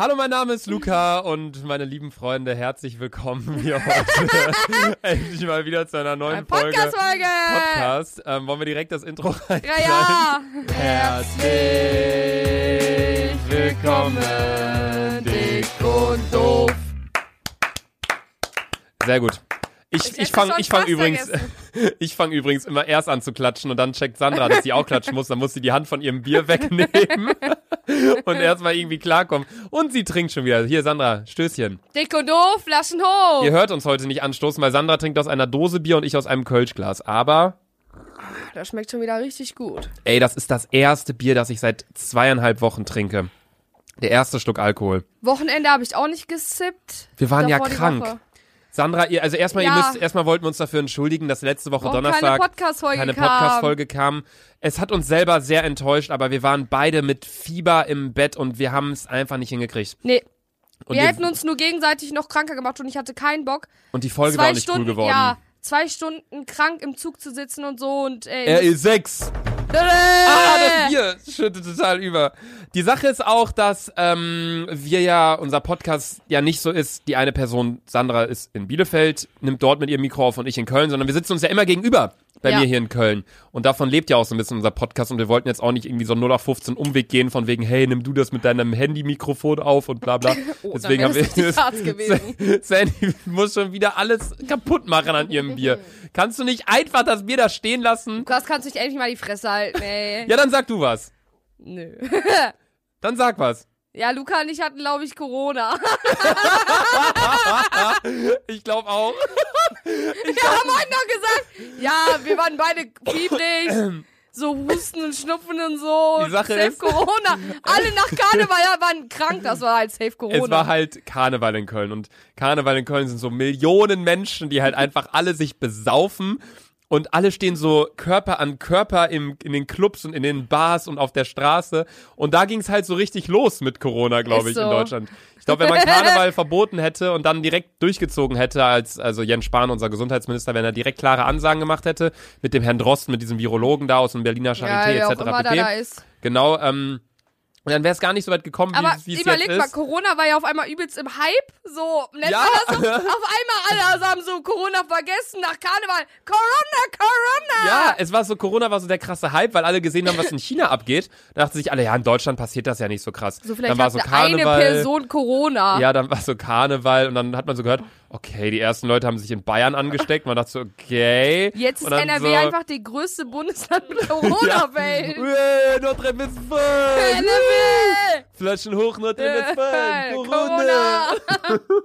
Hallo, mein Name ist Luca und meine lieben Freunde, herzlich willkommen hier heute endlich mal wieder zu einer neuen Folge Podcast-Folge! Podcast. Ähm, wollen wir direkt das Intro rein? Ja, ja! Herzlich willkommen, dick und doof. Sehr gut. Ich, Ich fange ich fang übrigens, ich fang übrigens immer erst an zu klatschen und dann checkt Sandra, dass sie auch klatschen muss. Dann muss sie die Hand von ihrem Bier wegnehmen und erstmal irgendwie klarkommen. Und sie trinkt schon wieder. Hier, Sandra, Stößchen. Dick und doof, Flaschen hoch! Ihr hört uns heute nicht anstoßen, weil Sandra trinkt aus einer Dose Bier und ich aus einem Kölschglas. Aber, Das schmeckt schon wieder richtig gut. ey, das ist das erste Bier, das ich seit zweieinhalb Wochen trinke. Der erste Schluck Alkohol. Wochenende habe ich auch nicht gesippt. Wir waren ja Davor krank. Sandra, ihr, also erstmal, Ja. ihr müsst, erstmal wollten wir uns dafür entschuldigen, dass letzte Woche Warum Donnerstag keine Podcast-Folge kam. Podcast-Folge kam. Es hat uns selber sehr enttäuscht, aber wir waren beide mit Fieber im Bett und wir haben es einfach nicht hingekriegt. Nee, Und, wir die- hätten uns nur gegenseitig noch kranker gemacht und ich hatte keinen Bock. und die Folge zwei war auch nicht Stunden, cool geworden. ja, zwei Stunden krank im Zug zu sitzen und so und ey. Er ist sechs. Ah, das Bier schüttet total über. Die Sache ist auch, dass ähm, wir ja, unser Podcast ja nicht so ist, die eine Person, Sandra ist in Bielefeld, nimmt dort mit ihrem Mikro auf und ich in Köln, sondern wir sitzen uns ja immer gegenüber bei Ja. mir hier in Köln. Und davon lebt ja auch so ein bisschen unser Podcast und wir wollten jetzt auch nicht irgendwie so 0 auf 15 Umweg gehen von wegen, hey, nimm du das mit deinem Handy-Mikrofon auf und bla bla. Oh, Deswegen haben wir das. Sandy muss schon wieder alles kaputt machen an ihrem Bier. Kannst du nicht einfach das Bier da stehen lassen? Lukas, kannst du nicht endlich mal die Fresse halten, ey. Ja, dann sag du was. Nö. Dann sag was. Ja, Luca und ich hatten, glaube ich, Corona. Ich glaube auch. Wir haben heute noch gesagt, ja, wir waren beide fiebrig, so Husten und Schnupfen und so. Die Sache safe ist- Corona. Alle nach Karneval ja, waren krank, das war halt safe Corona. Es war halt Karneval in Köln und Karneval in Köln sind so Millionen Menschen, die halt einfach alle sich besaufen und alle stehen so Körper an Körper im, in den Clubs und in den Bars und auf der Straße und da ging es halt so richtig los mit Corona, glaube ich, in so. Deutschland. Ich glaube, wenn man Karneval verboten hätte und dann direkt durchgezogen hätte, als also Jens Spahn, unser Gesundheitsminister, wenn er direkt klare Ansagen gemacht hätte mit dem Herrn Drosten, mit diesem Virologen da aus dem Berliner ja, Charité auch etc. immer da, pp. da ist. Genau, ähm, und dann wäre es gar nicht so weit gekommen, Aber wie es jetzt überleg mal, ist. Corona war ja auf einmal übelst im Hype, so, nennt Ja. so? Auf einmal alle haben so Corona vergessen nach Karneval. Corona, Corona! Ja, es war so, Corona war so der krasse Hype, weil alle gesehen haben, was in China abgeht. Da dachten sich alle, ja, in Deutschland passiert das ja nicht so krass. So vielleicht dann war so eine Karneval. Person Corona. Ja, dann war so Karneval und dann hat man so gehört, okay, die ersten Leute haben sich in Bayern angesteckt. Man dachte so, okay. Jetzt ist NRW so, einfach die größte Bundesland mit Corona-Welt. Äh, Nordrhein-Westfalen. NRW! Flaschen hoch, Nordrhein-Westfalen. Äh, Corona.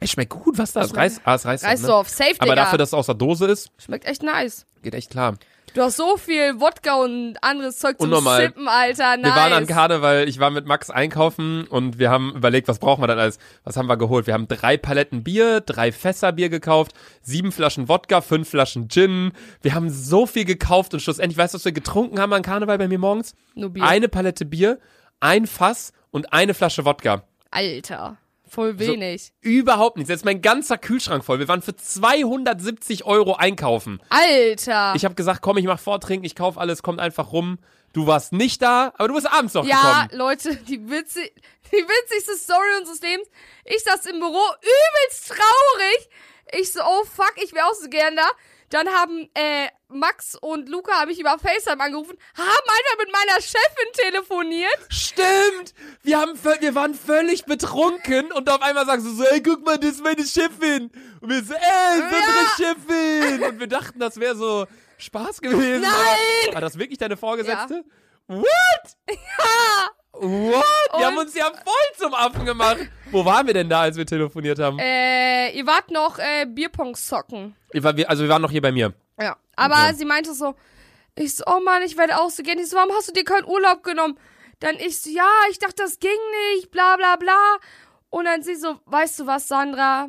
Es schmeckt gut, was das? Reis, ah, es reißt, Reisdorf, safe, Ne? Aber Digga. dafür, dass es aus der Dose ist, Schmeckt echt nice. geht echt klar. Du hast so viel Wodka und anderes Zeug zum Unnormal. Sippen, Alter. Nice. Wir waren an Karneval, ich war mit Max einkaufen und wir haben überlegt, was brauchen wir dann alles? Was haben wir geholt? Wir haben drei Paletten Bier, drei Fässer Bier gekauft, sieben Flaschen Wodka, fünf Flaschen Gin. Wir haben so viel gekauft und schlussendlich, weißt du, was wir getrunken haben an Karneval bei mir morgens? Nur Bier. Eine Palette Bier, ein Fass und eine Flasche Wodka. Alter. Voll wenig. Überhaupt nichts. Jetzt mein ganzer Kühlschrank voll. Wir waren für 270 Euro einkaufen. Alter. Ich habe gesagt, komm, ich mach Vortrinken, ich kauf alles, kommt einfach rum. Du warst nicht da, aber du bist abends noch ja, gekommen. Leute, die, witzig, die witzigste Story unseres Lebens. Ich saß im Büro, übelst traurig. Ich so, oh fuck, ich wäre auch so gern da. Dann haben äh, Max und Luca habe ich über FaceTime angerufen, haben einfach mit meiner Chefin telefoniert. Stimmt! Wir, haben, wir waren völlig betrunken und auf einmal sagst du so, ey, guck mal, das ist meine Chefin. Und wir so, ey, ist unsere Chefin. Und wir dachten, das wäre so Spaß gewesen. Nein! Aber, war das wirklich deine Vorgesetzte? What? Ja. What? Die Und- haben uns ja voll zum Affen gemacht. Wo waren wir denn da, als wir telefoniert haben? Äh, ihr wart noch äh, Bierpong zocken. Wir war- wir- also wir waren noch hier bei mir. Ja. Aber Okay. sie meinte so, ich so, oh Mann, ich werde auch so gern. Ich so, warum hast du dir keinen Urlaub genommen? Dann ich so, ja, ich dachte, das ging nicht, bla bla bla. Und dann sie so, weißt du was, Sandra?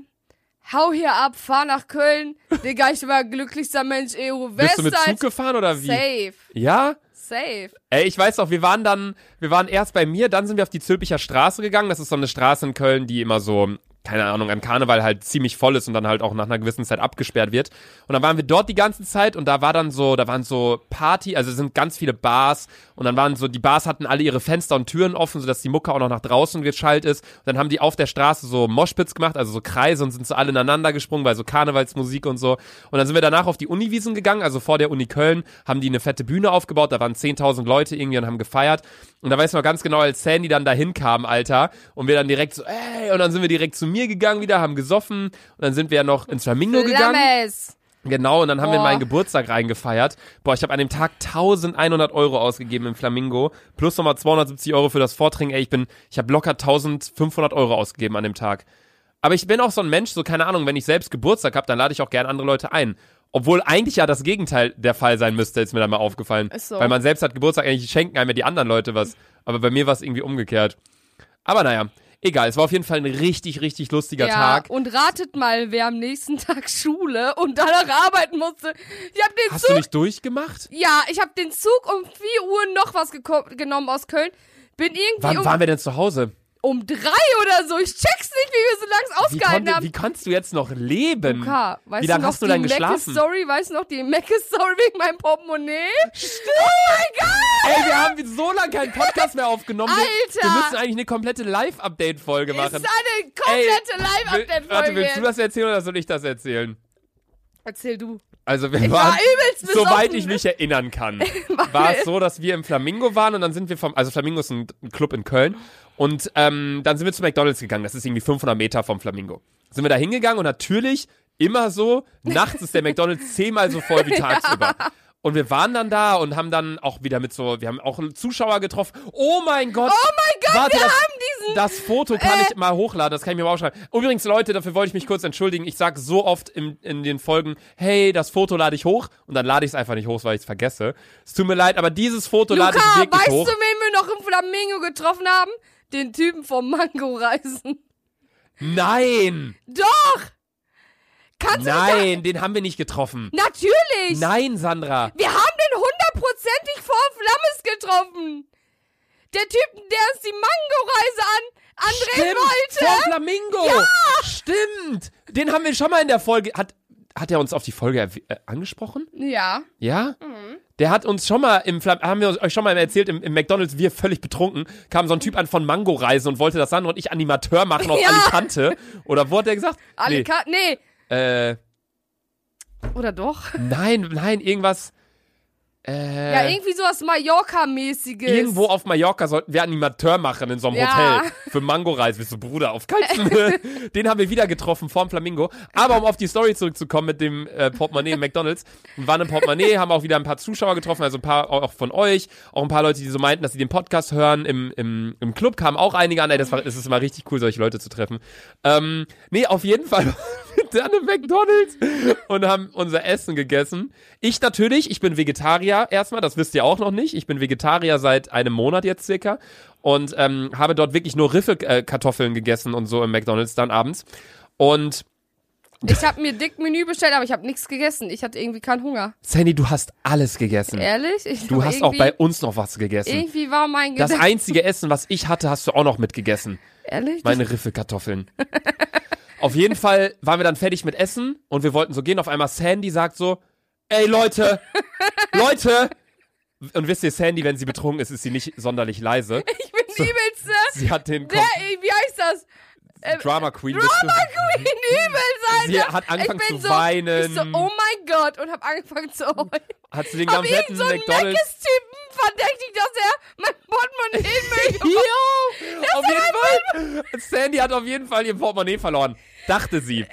Hau hier ab, fahr nach Köln. Digga, ich war glücklichster Mensch EU Bist du mit West Zug gefahren oder wie? Safe, Ja? Safe. Ey, ich weiß auch, wir waren dann, wir waren erst bei mir, dann sind wir auf die Zülpicher Straße gegangen. Das ist so eine Straße in Köln, die immer so keine Ahnung, an Karneval halt ziemlich voll ist und dann halt auch nach einer gewissen Zeit abgesperrt wird. Und dann waren wir dort die ganze Zeit und da war dann so, da waren so Party, also es sind ganz viele Bars und dann waren so, die Bars hatten alle ihre Fenster und Türen offen, sodass die Mucke auch noch nach draußen geschallt ist. Und dann haben die auf der Straße so Moshpits gemacht, also so Kreise und sind so alle ineinander gesprungen bei so Karnevalsmusik und so. Und dann sind wir danach auf die Uniwiesen gegangen, also vor der Uni Köln, haben die eine fette Bühne aufgebaut, da waren 10.000 Leute irgendwie und haben gefeiert. Und da weiß man ganz genau, als Sandy dann dahin kam, Alter, und wir dann direkt so, ey, und dann sind wir direkt zu mir gegangen wieder, haben gesoffen, und dann sind wir ja noch ins Flamingo gegangen. Flammes. Genau, und dann haben wir Boah. meinen Geburtstag reingefeiert. Boah, ich habe an dem Tag 1100 Euro ausgegeben im Flamingo, plus nochmal 270 Euro für das Vortrinken. Ey, ich bin, ich habe locker 1500 Euro ausgegeben an dem Tag. Aber ich bin auch so ein Mensch, so keine Ahnung, wenn ich selbst Geburtstag habe, dann lade ich auch gerne andere Leute ein. Obwohl eigentlich ja das Gegenteil der Fall sein müsste, ist mir dann mal aufgefallen. Ist so. Weil man selbst hat Geburtstag, eigentlich schenken einem ja die anderen Leute was. Aber bei mir war es irgendwie umgekehrt. Aber naja, egal. Es war auf jeden Fall ein richtig, richtig lustiger Ja, Tag. und ratet mal, wer am nächsten Tag Schule und danach arbeiten musste. Ich habe den Hast Zug du nicht durchgemacht? Ja, ich habe den Zug um 4 Uhr noch was genommen aus Köln. Bin irgendwie Wann um, waren wir denn zu Hause? Um drei oder so. Ich check's nicht, wie wir so lange ausgehalten konnte, haben. wie kannst du jetzt noch leben? Luca, weißt Wie du lange noch hast du dann geschlafen? Story? Weißt du noch die Mecke-Story wegen meinem Portemonnaie? Oh mein Gott! Ey, wir haben so lange keinen Podcast mehr aufgenommen. Wir, Alter! wir müssen eigentlich eine komplette Live-Update-Folge Ist machen. eine komplette Will- Warte, Live-Update-Folge. willst du das erzählen oder soll ich das erzählen? Erzähl du. Also wir Ich waren, war soweit ich mich erinnern kann, war es so, dass wir im Flamingo waren und dann sind wir vom, also Flamingo ist ein Club in Köln und ähm, dann sind wir zu McDonalds gegangen. Das ist irgendwie 500 Meter vom Flamingo. Sind wir da hingegangen und natürlich immer so, nachts ist der McDonalds zehnmal so voll wie tagsüber. Und wir waren dann da und haben dann auch wieder mit so, wir haben auch Zuschauer getroffen. Oh mein Gott! Oh mein Gott, Warte, wir das, haben diesen... das Foto kann Äh. ich mal hochladen, das kann ich mir mal aufschreiben. Übrigens, Leute, dafür wollte ich mich kurz entschuldigen. Ich sage so oft in, in den Folgen, hey, das Foto lade ich hoch und dann lade ich es einfach nicht hoch, weil ich es vergesse. Es tut mir leid, aber dieses Foto lade ich Luca, wirklich weißt hoch. du, wen wir noch im Flamingo getroffen haben? Den Typen vom Mango-Reisen. Nein! Doch! Kannst Nein, den haben wir nicht getroffen. Natürlich! Nein, Sandra. Wir haben den hundertprozentig vor Flammes getroffen. Der Typ, der uns die Mango-Reise an andrehen wollte. Vor Flamingo. Stimmt. Den haben wir schon mal in der Folge. Hat, hat er uns auf die Folge äh, angesprochen? Ja. Ja? Der hat uns schon mal im Flam haben wir euch schon mal erzählt, im, im McDonalds, wir völlig betrunken, kam so ein Typ an von Mango-Reisen und wollte, dass Sandra und ich Animateur machen auf Ja. Alicante. Oder wo hat der gesagt? Alle nee. nee. Äh, Oder doch? nein, nein, irgendwas. Äh, Ja, irgendwie sowas Mallorca-mäßiges. Irgendwo auf Mallorca sollten wir Animateur machen in so einem Ja. Hotel für Mango-Reis. Bist du Bruder auf keinen Den haben wir wieder getroffen vorm Flamingo. Aber um auf die Story zurückzukommen mit dem äh, Portemonnaie im McDonalds. Wir waren im Portemonnaie, haben auch wieder ein paar Zuschauer getroffen, also ein paar auch von euch, auch ein paar Leute, die so meinten, dass sie den Podcast hören. Im, im, im Club kamen auch einige an. Ey, das, war, das ist immer richtig cool, solche Leute zu treffen. Ähm, nee, auf jeden Fall im McDonalds und haben unser Essen gegessen. Ich natürlich, ich bin Vegetarier erstmal, das wisst ihr auch noch nicht. Ich bin Vegetarier seit einem Monat jetzt circa und ähm, habe dort wirklich nur Riffelkartoffeln gegessen und so im McDonalds dann abends. Und Ich habe mir dick Menü bestellt, aber ich habe nichts gegessen. Ich hatte irgendwie keinen Hunger. Sandy, du hast alles gegessen. Ehrlich? Ich Du hast auch bei uns noch was gegessen. Irgendwie war mein Das Gedanke. einzige Essen, was ich hatte, hast du auch noch mitgegessen. Ehrlich? Meine Riffelkartoffeln. Auf jeden Fall waren wir dann fertig mit Essen und wir wollten so gehen. Auf einmal Sandy sagt so, ey Leute, Leute. Und wisst ihr, Sandy, wenn sie betrunken ist, ist sie nicht sonderlich leise. ich bin die übelste. Sie hat den Der, wie heißt das? äh, Drama Queen. Drama Queen übel sein. Sie hat angefangen ich bin zu so, weinen. Ich so, oh mein Gott. Und hab angefangen zu heulen. Hat sie den kompletten so McDonalds. Meckes-Typen verdächtigt, dass er mein Portemonnaie in gemacht Jo, auf jeden Fall. Sandy hat auf jeden Fall ihr Portemonnaie verloren. Dachte sie.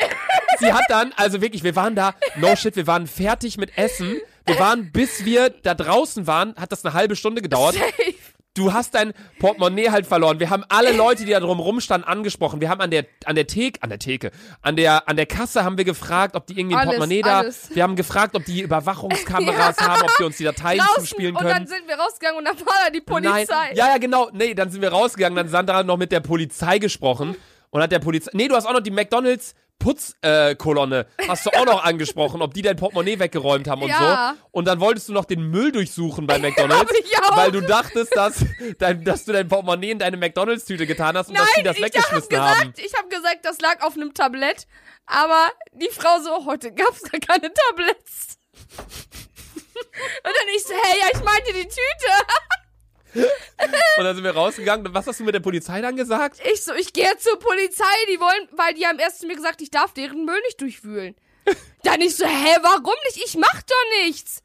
Sie hat dann, also wirklich, wir waren da, no shit, wir waren fertig mit Essen. Wir waren, bis wir da draußen waren, hat das eine halbe Stunde gedauert. Safe. Du hast dein Portemonnaie halt verloren. Wir haben alle Leute, die da drum rumstanden, angesprochen. Wir haben an der, an der Theke, an der Theke, an der, an der Kasse haben wir gefragt, ob die irgendwie ein Alles, Portemonnaie da, alles. wir haben gefragt, ob die Überwachungskameras haben, ob die uns die Dateien Draußen. zuspielen Und dann können. sind wir rausgegangen und dann war da die Polizei. Nein. Ja, ja, genau. Nee, dann sind wir rausgegangen, dann Sandra noch mit der Polizei gesprochen. Und hat der Polizei. Nee, du hast auch noch die McDonalds Putzkolonne äh, hast du auch noch angesprochen, ob die dein Portemonnaie weggeräumt haben und Ja. so. Und dann wolltest du noch den Müll durchsuchen bei McDonalds, Hab weil du dachtest, dass, dein, dass du dein Portemonnaie in deine McDonalds-Tüte getan hast und dass die Nein, das ich hab weggeschmissen gesagt, haben. ich habe gesagt, das lag auf einem Tablett. Aber die Frau so, heute gab's gar keine Tablets. Und dann ich so, hey, ja, ich meinte die Tüte. Und dann sind wir rausgegangen. Und Was hast du mit der Polizei dann gesagt? Ich so, ich gehe zur Polizei, die wollen, weil die haben erst zu mir gesagt, ich darf deren Müll nicht durchwühlen. Dann ich so, hä, warum nicht? Ich mach doch nichts.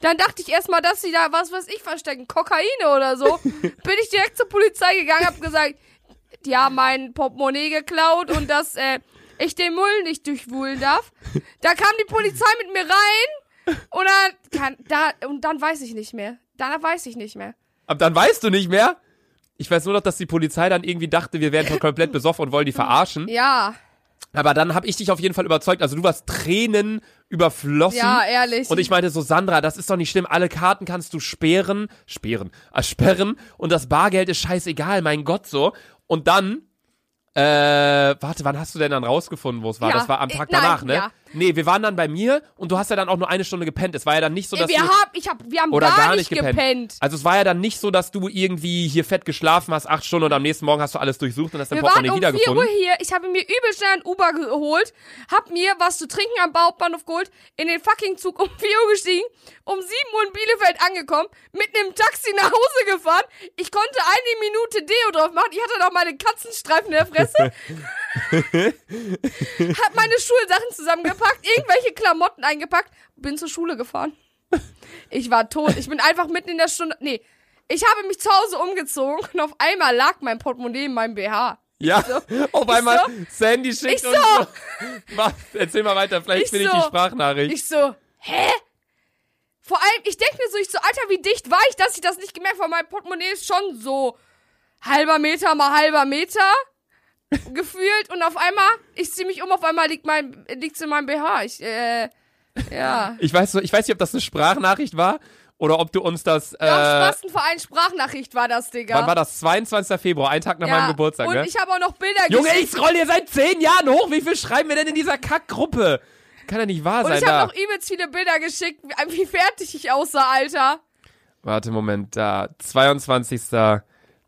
Dann dachte ich erstmal, dass sie da was, was ich verstecken, Kokaine oder so. Bin ich direkt zur Polizei gegangen, hab gesagt, die haben mein Portemonnaie geklaut und dass äh, ich den Müll nicht durchwühlen darf. Da kam die Polizei mit mir rein und dann, kann, da, und dann weiß ich nicht mehr. Dann weiß ich nicht mehr. Aber dann weißt du nicht mehr. Ich weiß nur noch, dass die Polizei dann irgendwie dachte, wir wären komplett besoffen und wollen die verarschen. Ja, Aber dann habe ich dich auf jeden Fall überzeugt. Also du warst Tränen überflossen. ja, ehrlich. Und ich meinte so, Sandra, das ist doch nicht schlimm. Alle Karten kannst du sperren, sperren, äh, sperren. Und das Bargeld ist scheißegal, mein Gott, so. Und dann, äh, warte, wann hast du denn dann rausgefunden, wo es war? Ja, das war am äh, Tag nein, danach, ne? ja. Nee, wir waren dann bei mir und du hast ja dann auch nur eine Stunde gepennt. Es war ja dann nicht so, dass wir du... haben, ich hab, wir haben Oder gar, gar nicht gepennt. gepennt. Also es war ja dann nicht so, dass du irgendwie hier fett geschlafen hast, acht Stunden und am nächsten Morgen hast du alles durchsucht und hast dein Wir waren Portemonnaie um 4 Uhr wiedergefunden. hier. Ich habe mir übel schnell ein Uber geholt, hab mir was zu trinken am Hauptbahnhof geholt, in den fucking Zug um 4 Uhr gestiegen, um 7 Uhr in Bielefeld angekommen, mit einem Taxi nach Hause gefahren. Ich konnte eine Minute Deo drauf machen. Ich hatte noch meine Katzenstreifen in der Fresse. hab meine Schulsachen zusammengepackt, irgendwelche Klamotten eingepackt, bin zur Schule gefahren. Ich war tot. Ich bin einfach mitten in der Stunde. Nee. Ich habe mich zu Hause umgezogen und auf einmal lag mein Portemonnaie in meinem BH. Ja, auf einmal so. Sandy schickt Ich uns so. so. Was? Erzähl mal weiter, vielleicht Ich finde ich so. die Sprachnachricht. Ich so, hä? Vor allem, ich denke mir so, ich so, Alter, wie dicht war ich, dass ich das nicht gemerkt habe, mein Portemonnaie ist schon so halber Meter mal halber Meter gefühlt und auf einmal, ich zieh mich um, auf einmal liegt mein, liegt's in meinem BH. Ich, äh, ja. Ich weiß ich weiß nicht, ob das eine Sprachnachricht war oder ob du uns das. Äh, Äh, Spastenverein Sprachnachricht war das, Digga. wann war das? 22. Februar, ein Tag nach ja. meinem Geburtstag, Und ne? ich habe auch noch Bilder Junge, geschickt. ich scroll hier seit zehn Jahren hoch. Wie viel schreiben wir denn in dieser Kackgruppe? Kann ja nicht wahr Und sein. ich Da. habe noch übelst viele Bilder geschickt, wie, wie fertig ich aussah, Alter. Warte, Moment, da. 22.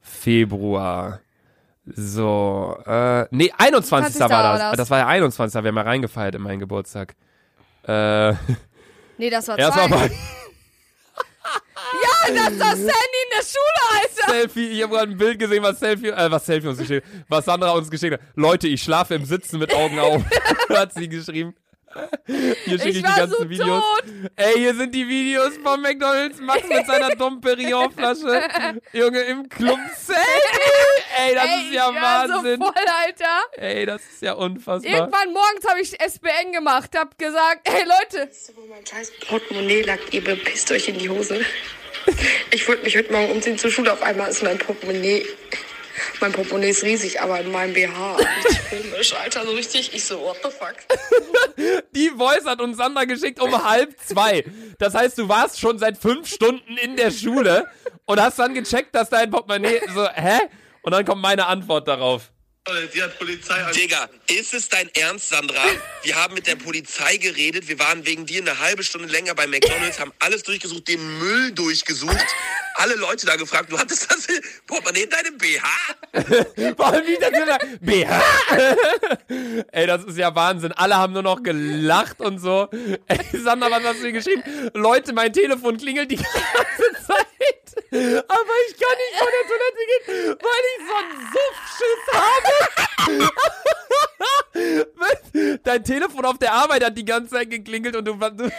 Februar. So, äh, nee, 21. war 20. das. war das. Das war ja 21. Wir haben ja reingefeiert in meinen Geburtstag. Äh, Nee, das war zwei. mal Ja, das ist das Sandy in der Schule, Alter. Selfie. Ich habe gerade ein Bild gesehen, was Selfie, äh, was Selfie uns geschickt hat. Was Sandra uns geschickt hat. Leute, ich schlafe im Sitzen mit Augen auf. hat sie geschrieben. Hier schicke ich, Ich die war ganzen so Videos. tot. Ey, hier sind die Videos von McDonalds. Max mit seiner Dom Perignon-Flasche. Junge, im Club. Ey, das Ey, ist ja ich war Wahnsinn. so voll, Alter. Ey, das ist ja unfassbar. Irgendwann morgens habe ich SBN gemacht, hab gesagt, ey Leute, Wisst ihr, wo mein scheiß Portemonnaie lag, ihr bepisst euch in die Hose. Ich wollte mich heute Morgen umziehen zur Schule, auf einmal ist mein Portemonnaie, mein Portemonnaie ist riesig, aber in meinem BH. Komisch, Alter, so richtig, ich so, what the fuck. Die Voice hat uns Sandra geschickt um halb zwei. Das heißt, du warst schon seit fünf Stunden in der Schule und hast dann gecheckt, dass dein Portemonnaie so, hä? Und dann kommt meine Antwort darauf. Die hat Polizei. Digga, ist es dein Ernst, Sandra? Wir haben mit der Polizei geredet. Wir waren wegen dir eine halbe Stunde länger bei McDonalds, haben alles durchgesucht, den Müll durchgesucht, alle Leute da gefragt. Du hattest das Portemonnaie in deinem BH? Vor allem wie das immer, BH. Ey, das ist ja Wahnsinn. Alle haben nur noch gelacht und so. Ey, Sandra, was hast du hier geschrieben? Leute, mein Telefon klingelt die ganze Zeit. Aber ich kann nicht von der Toilette gehen, weil ich so einen Suffschiss habe. Was? Dein Telefon auf der Arbeit hat die ganze Zeit geklingelt und du, du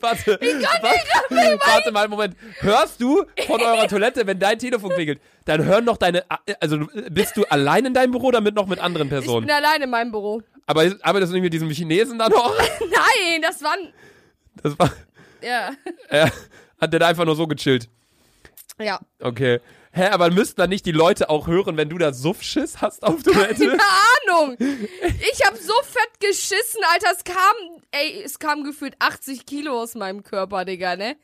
Warte, warte, warte mal, Moment. Hörst du von eurer Toilette, wenn dein Telefon klingelt, dann hören noch deine, also bist du allein in deinem Büro oder mit noch mit anderen ich Personen? bin allein in meinem Büro. Aber arbeitest du nicht mit diesem Chinesen da noch? Nein, das waren, Das war, ja, äh, hat der da einfach nur so gechillt. Ja. Okay. Hä, aber müssten dann nicht die Leute auch hören, wenn du da Suffschiss hast auf Toilette? Keine Ahnung. Ich hab so fett geschissen, Alter. Es kam, ey, es kam gefühlt 80 Kilo aus meinem Körper, Digga, ne?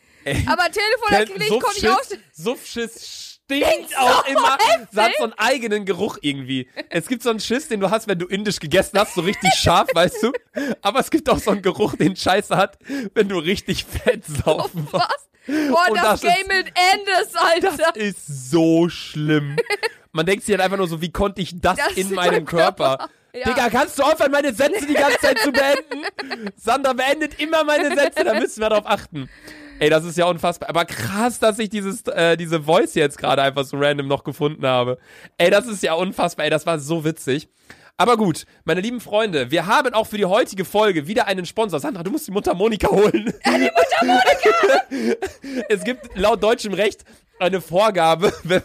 Aber Telefon Kennt- klingelt, konnte ich auch. Suffschiss, Suffschiss stinkt auch immer. Es hat so einen eigenen Geruch irgendwie. Es gibt so einen Schiss, den du hast, wenn du indisch gegessen hast, so richtig scharf, weißt du. Aber es gibt auch so einen Geruch, den Scheiße hat, wenn du richtig fett saufen warst. Boah, Und das, das ist- Game mit Endes, Alter. Das ist so schlimm. Man denkt sich halt einfach nur so, wie konnte ich das, Das in in meinem Körper? Körper. Ja. Digga, kannst du aufhören, meine Sätze die ganze Zeit zu beenden? Sandra beendet immer meine Sätze, da müssen wir darauf achten. Ey, das ist ja unfassbar. Aber krass, dass ich dieses, äh, diese Voice jetzt gerade einfach so random noch gefunden habe. Ey, das ist ja unfassbar. Ey, das war so witzig. Aber gut, meine lieben Freunde, wir haben auch für die heutige Folge wieder einen Sponsor. Sandra, du musst die Mundharmonika holen. die Mundharmonika! es gibt laut deutschem Recht eine Vorgabe,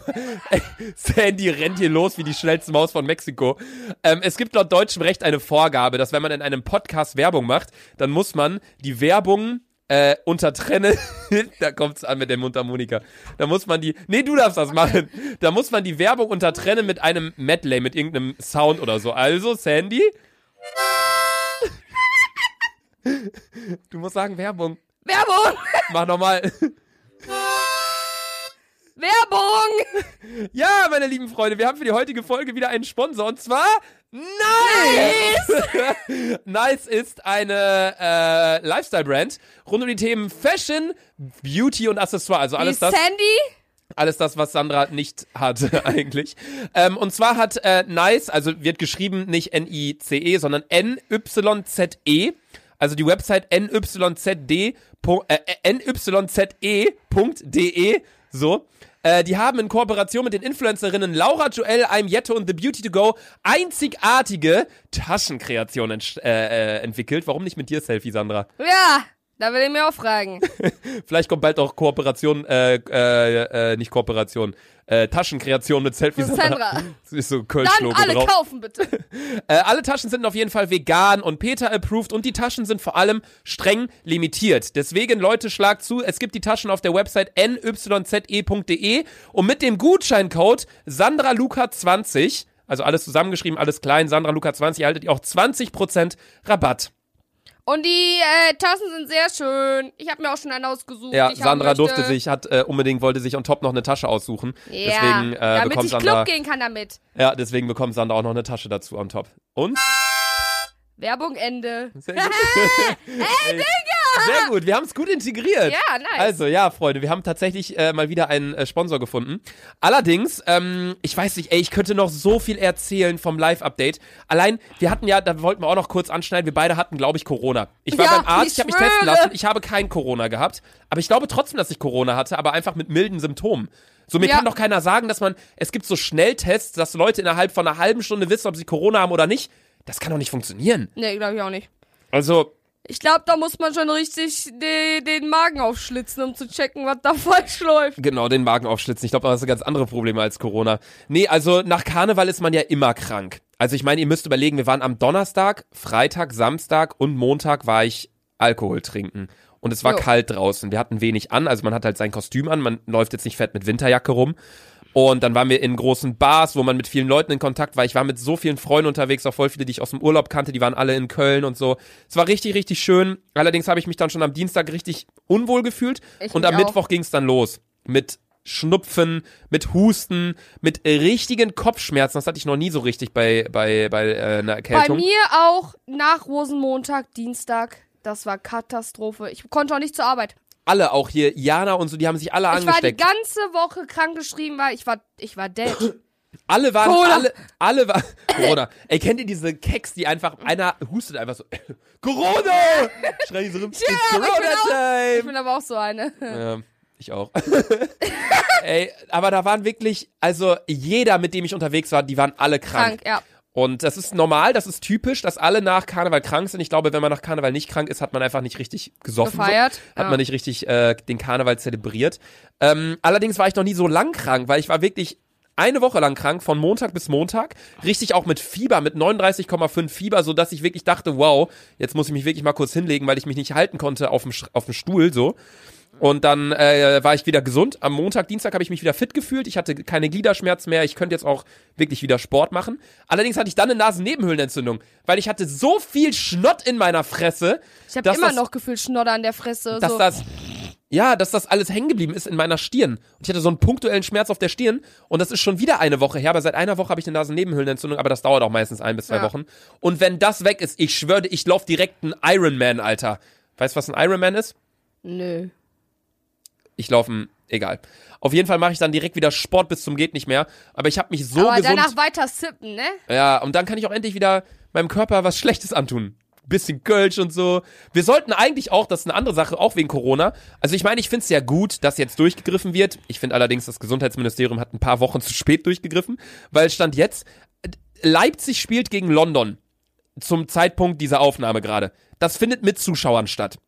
Sandy rennt hier los wie die schnellste Maus von Mexiko. Ähm, es gibt laut deutschem Recht eine Vorgabe, dass wenn man in einem Podcast Werbung macht, dann muss man die Werbung äh, untertrennen. da kommt's an mit der Mundharmonika. Da muss man die. Nee, du darfst das machen. Da muss man die Werbung untertrennen mit einem Medley, mit irgendeinem Sound oder so. Also, Sandy. Du musst sagen Werbung. Werbung! Mach nochmal. Werbung! Ja, meine lieben Freunde, wir haben für die heutige Folge wieder einen Sponsor und zwar Nice! nice ist eine äh, Lifestyle-Brand rund um die Themen Fashion, Beauty und Accessoire. Also alles Die das, Sandy? alles das, was Sandra nicht hatte eigentlich. Ähm, und zwar hat äh, Nice, also wird geschrieben nicht N-I-C-E, sondern N-Y-Z-E. Also die Website nyzd. Äh, nyze.de. So. Äh, die haben in Kooperation mit den Influencerinnen Laura Joel, I'm Jette und The Beauty to Go einzigartige Taschenkreationen ent- äh, äh, entwickelt. Warum nicht mit dir, Selfie, Sandra? Ja, da will ich mir auch fragen. Vielleicht kommt bald auch Kooperation, äh, äh, äh, nicht Kooperation, äh, Taschenkreation mit Selfie, Mit Sandra. Sandra. Das ist so Dann Kölsch-Logo alle drauf. kaufen, bitte. Äh, alle Taschen sind auf jeden Fall vegan und Peter-approved und die Taschen sind vor allem streng limitiert. Deswegen, Leute, schlagt zu. Es gibt die Taschen auf der Website nyze.de und mit dem Gutscheincode SandraLuca20, also alles zusammengeschrieben, alles klein, SandraLuca20, erhaltet ihr auch 20% Rabatt. Und die äh, Tassen sind sehr schön. Ich habe mir auch schon eine ausgesucht. Ja, Sandra durfte sich, hat äh, unbedingt, wollte sich on top noch eine Tasche aussuchen. Ja, deswegen äh, damit bekommt ich Sandra, Club gehen kann damit. ja, deswegen bekommt Sandra auch noch eine Tasche dazu on top. Und? Werbung Ende. Sehr gut. Ey, Digga! Sehr gut, wir haben es gut integriert. Ja, nice. Also, ja, Freunde, wir haben tatsächlich äh, mal wieder einen äh, Sponsor gefunden. Allerdings, ähm, ich weiß nicht, ey, ich könnte noch so viel erzählen vom Live-Update. Allein, wir hatten ja, da wollten wir auch noch kurz anschneiden, wir beide hatten, glaube ich, Corona. Ich war Ja, beim Arzt, ich ich habe mich testen lassen, ich habe kein Corona gehabt. Aber ich glaube trotzdem, dass ich Corona hatte, aber einfach mit milden Symptomen. So, mir Ja. kann doch keiner sagen, dass man, es gibt so Schnelltests, dass Leute innerhalb von einer halben Stunde wissen, ob sie Corona haben oder nicht. Das kann doch nicht funktionieren. Nee, glaube ich auch nicht. Also, Ich glaube, da muss man schon richtig de den Magen aufschlitzen, um zu checken, was da falsch läuft. Genau, den Magen aufschlitzen. Ich glaube, das sind ganz andere Probleme als Corona. Nee, also nach Karneval ist man ja immer krank. Also ich meine, ihr müsst überlegen, wir waren am Donnerstag, Freitag, Samstag und Montag war ich Alkohol trinken. Und es war Jo. kalt draußen. Wir hatten wenig an, also man hat halt sein Kostüm an, man läuft jetzt nicht fett mit Winterjacke rum. Und dann waren wir in großen Bars, wo man mit vielen Leuten in Kontakt war. Ich war mit so vielen Freunden unterwegs, auch voll viele, die ich aus dem Urlaub kannte, die waren alle in Köln und so. Es war richtig, richtig schön. Allerdings habe ich mich dann schon am Dienstag richtig unwohl gefühlt. Ich und am auch. Mittwoch ging es dann los. Mit Schnupfen, mit Husten, mit richtigen Kopfschmerzen. Das hatte ich noch nie so richtig bei, bei, bei äh, einer Bei Erkältung. mir auch nach Rosenmontag, Dienstag. Das war Katastrophe. Ich konnte auch nicht zur Arbeit. Alle, auch hier Jana und so, die haben sich alle Ich war die angesteckt. ganze Woche krankgeschrieben, weil ich war, ich war dead. Alle waren, Corona. alle, alle waren, Corona. Ey, kennt ihr diese Keks, die einfach, einer hustet einfach so, Corona! Schrei die so rum, bin Corona auch- time! Ich bin aber auch so eine. Ja, ich auch. Ey, aber da waren wirklich, also jeder, mit dem ich unterwegs war, die waren alle krank. Krank, ja. Und das ist normal, das ist typisch, dass alle nach Karneval krank sind. Ich glaube, wenn man nach Karneval nicht krank ist, hat man einfach nicht richtig gesoffen. Gefeiert, So. Hat ja. man nicht richtig äh, den Karneval zelebriert. Ähm, allerdings war ich noch nie so lang krank, weil ich war wirklich eine Woche lang krank, von Montag bis Montag. Richtig auch mit Fieber, mit 39,5 Fieber, so dass ich wirklich dachte, wow, jetzt muss ich mich wirklich mal kurz hinlegen, weil ich mich nicht halten konnte auf dem, auf dem Stuhl, so. Und dann äh, war ich wieder gesund. Am Montag, Dienstag habe ich mich wieder fit gefühlt. Ich hatte keine Gliederschmerzen mehr. Ich könnte jetzt auch wirklich wieder Sport machen. Allerdings hatte ich dann eine Nasennebenhöhlenentzündung, weil ich hatte so viel Schnott in meiner Fresse, Ich habe immer das, noch gefühlt Schnodder an der Fresse. dass so. das Ja, dass das alles hängen geblieben ist in meiner Stirn. Und ich hatte so einen punktuellen Schmerz auf der Stirn und das ist schon wieder eine Woche her, aber seit einer Woche habe ich eine Nasennebenhöhlenentzündung, aber das dauert auch meistens ein bis zwei Ja. Wochen. Und wenn das weg ist, ich schwöre, ich laufe direkt ein Ironman, Alter. Weißt du, was ein Ironman ist? Nö. Ich laufe egal. Auf jeden Fall mache ich dann direkt wieder Sport bis zum geht nicht mehr, aber ich habe mich so Aber gesund danach weiter sippen, ne? Ja, und dann kann ich auch endlich wieder meinem Körper was Schlechtes antun. Bisschen Kölsch und so. Wir sollten eigentlich auch, das ist eine andere Sache, auch wegen Corona. Also ich meine, ich finde es ja gut, dass jetzt durchgegriffen wird. Ich finde allerdings, das Gesundheitsministerium hat ein paar Wochen zu spät durchgegriffen, weil Stand jetzt, Leipzig spielt gegen London zum Zeitpunkt dieser Aufnahme gerade. Das findet mit Zuschauern statt.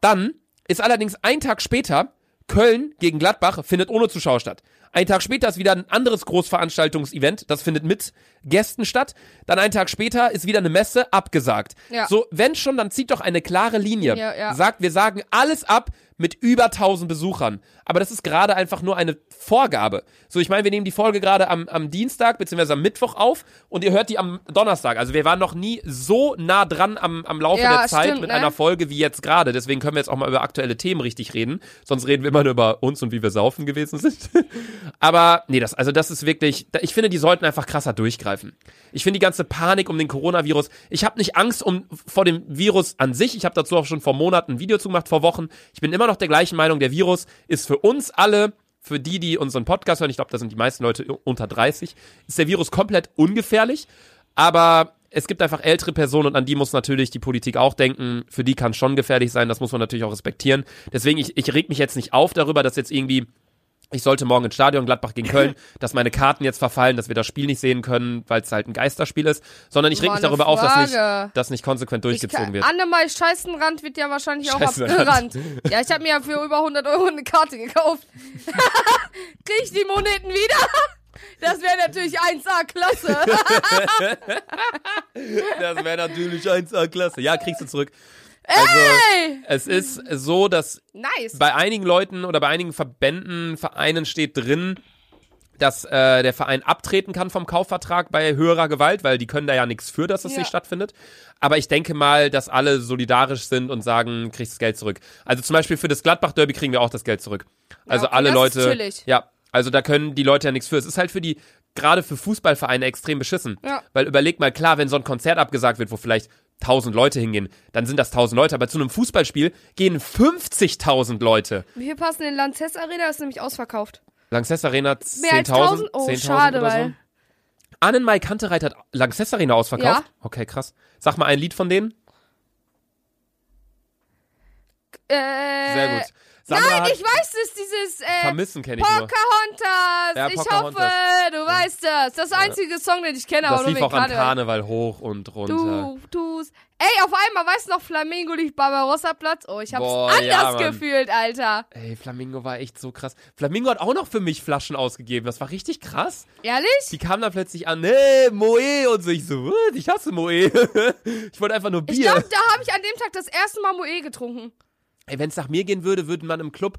Dann ist allerdings ein Tag später Köln gegen Gladbach findet ohne Zuschauer statt. Ein Tag später ist wieder ein anderes Großveranstaltungsevent, das findet mit Gästen statt. Dann einen Tag später ist wieder eine Messe abgesagt. Ja. So, wenn schon, dann zieht doch eine klare Linie. Ja, ja. Sagt, wir sagen alles ab mit über 1000 Besuchern. Aber das ist gerade einfach nur eine Vorgabe. So, ich meine, wir nehmen die Folge gerade am, am Dienstag bzw. am Mittwoch auf und ihr hört die am Donnerstag. Also wir waren noch nie so nah dran am, am Laufe Ja, der Zeit stimmt, mit ne? einer Folge wie jetzt gerade. Deswegen können wir jetzt auch mal über aktuelle Themen richtig reden. Sonst reden wir immer nur über uns und wie wir saufen gewesen sind. Aber nee, das, also das ist wirklich, ich finde, die sollten einfach krasser durchgreifen. Ich finde die ganze Panik um den Coronavirus, ich habe nicht Angst um, vor dem Virus an sich. Ich habe dazu auch schon vor Monaten ein Video zugemacht, vor Wochen. Ich bin immer noch der gleichen Meinung, der Virus ist für uns alle, für die, die unseren Podcast hören, ich glaube, da sind die meisten Leute unter 30, ist der Virus komplett ungefährlich. Aber es gibt einfach ältere Personen und an die muss natürlich die Politik auch denken. Für die kann schon gefährlich sein, das muss man natürlich auch respektieren. Deswegen, ich, ich reg mich jetzt nicht auf darüber, dass jetzt irgendwie ich sollte morgen ins Stadion Gladbach gegen Köln, dass meine Karten jetzt verfallen, dass wir das Spiel nicht sehen können, weil es halt ein Geisterspiel ist, sondern ich reg mich darüber auf, dass nicht, Frage. das nicht konsequent durchgezogen kann, wird. Annemai Scheißenrand wird ja wahrscheinlich auch abgerannt. Ja, ich habe mir ja für über 100 Euro eine Karte gekauft. Krieg ich die Moneten wieder? Das wäre natürlich 1A-Klasse. Das wäre natürlich 1A-Klasse. Ja, kriegst du zurück. Also, Hey! es ist so, dass Nice. bei einigen Leuten oder bei einigen Verbänden, Vereinen steht drin, dass äh, der Verein abtreten kann vom Kaufvertrag bei höherer Gewalt, weil die können da ja nichts für, dass es Ja. nicht stattfindet. Aber ich denke mal, dass alle solidarisch sind und sagen, kriegst das Geld zurück. Also zum Beispiel für das Gladbach-Derby kriegen wir auch das Geld zurück. Also okay, alle das Leute. chillig. Ja, also da können die Leute ja nichts für. Es ist halt für die, gerade für Fußballvereine extrem beschissen. Ja. Weil überleg mal, klar, wenn so ein Konzert abgesagt wird, wo vielleicht 1000 Leute hingehen, dann sind das 1000 Leute. Aber zu einem Fußballspiel gehen 50.000 Leute. Viel passen in Lanxess Arena? Ist nämlich ausverkauft. Lanxess Arena Mehr als 10.000 1000? Oh, 10.000 schade, oder so. weil- Annenmai Kantereit hat Lanxess Arena ausverkauft? Ja. Okay, krass. Sag mal ein Lied von denen. Äh, Sehr gut. Sandra Nein, ich weiß es, dieses äh, Vermissen kenne ich nur. Pocahontas. Ja, ich Pocahontas. hoffe, du weißt das. Das ist der einzige Song, den ich kenne, Das aber lief nur auch an Karneval hoch und runter. Du tust. Ey, auf einmal, weißt du noch, Flamingo liegt Barbarossa Platz? Oh, ich hab's Boah, anders ja, gefühlt, Alter. Ey, Flamingo war echt so krass. Flamingo hat auch noch für mich Flaschen ausgegeben. Das war richtig krass. Ehrlich? Die kamen dann plötzlich an, nee, Moe und so. Ich so, "What? ich hasse Moe. ich wollte einfach nur Ich Bier. glaube, da habe ich an dem Tag das erste Mal Moe getrunken. Wenn es nach mir gehen würde, würde man im Club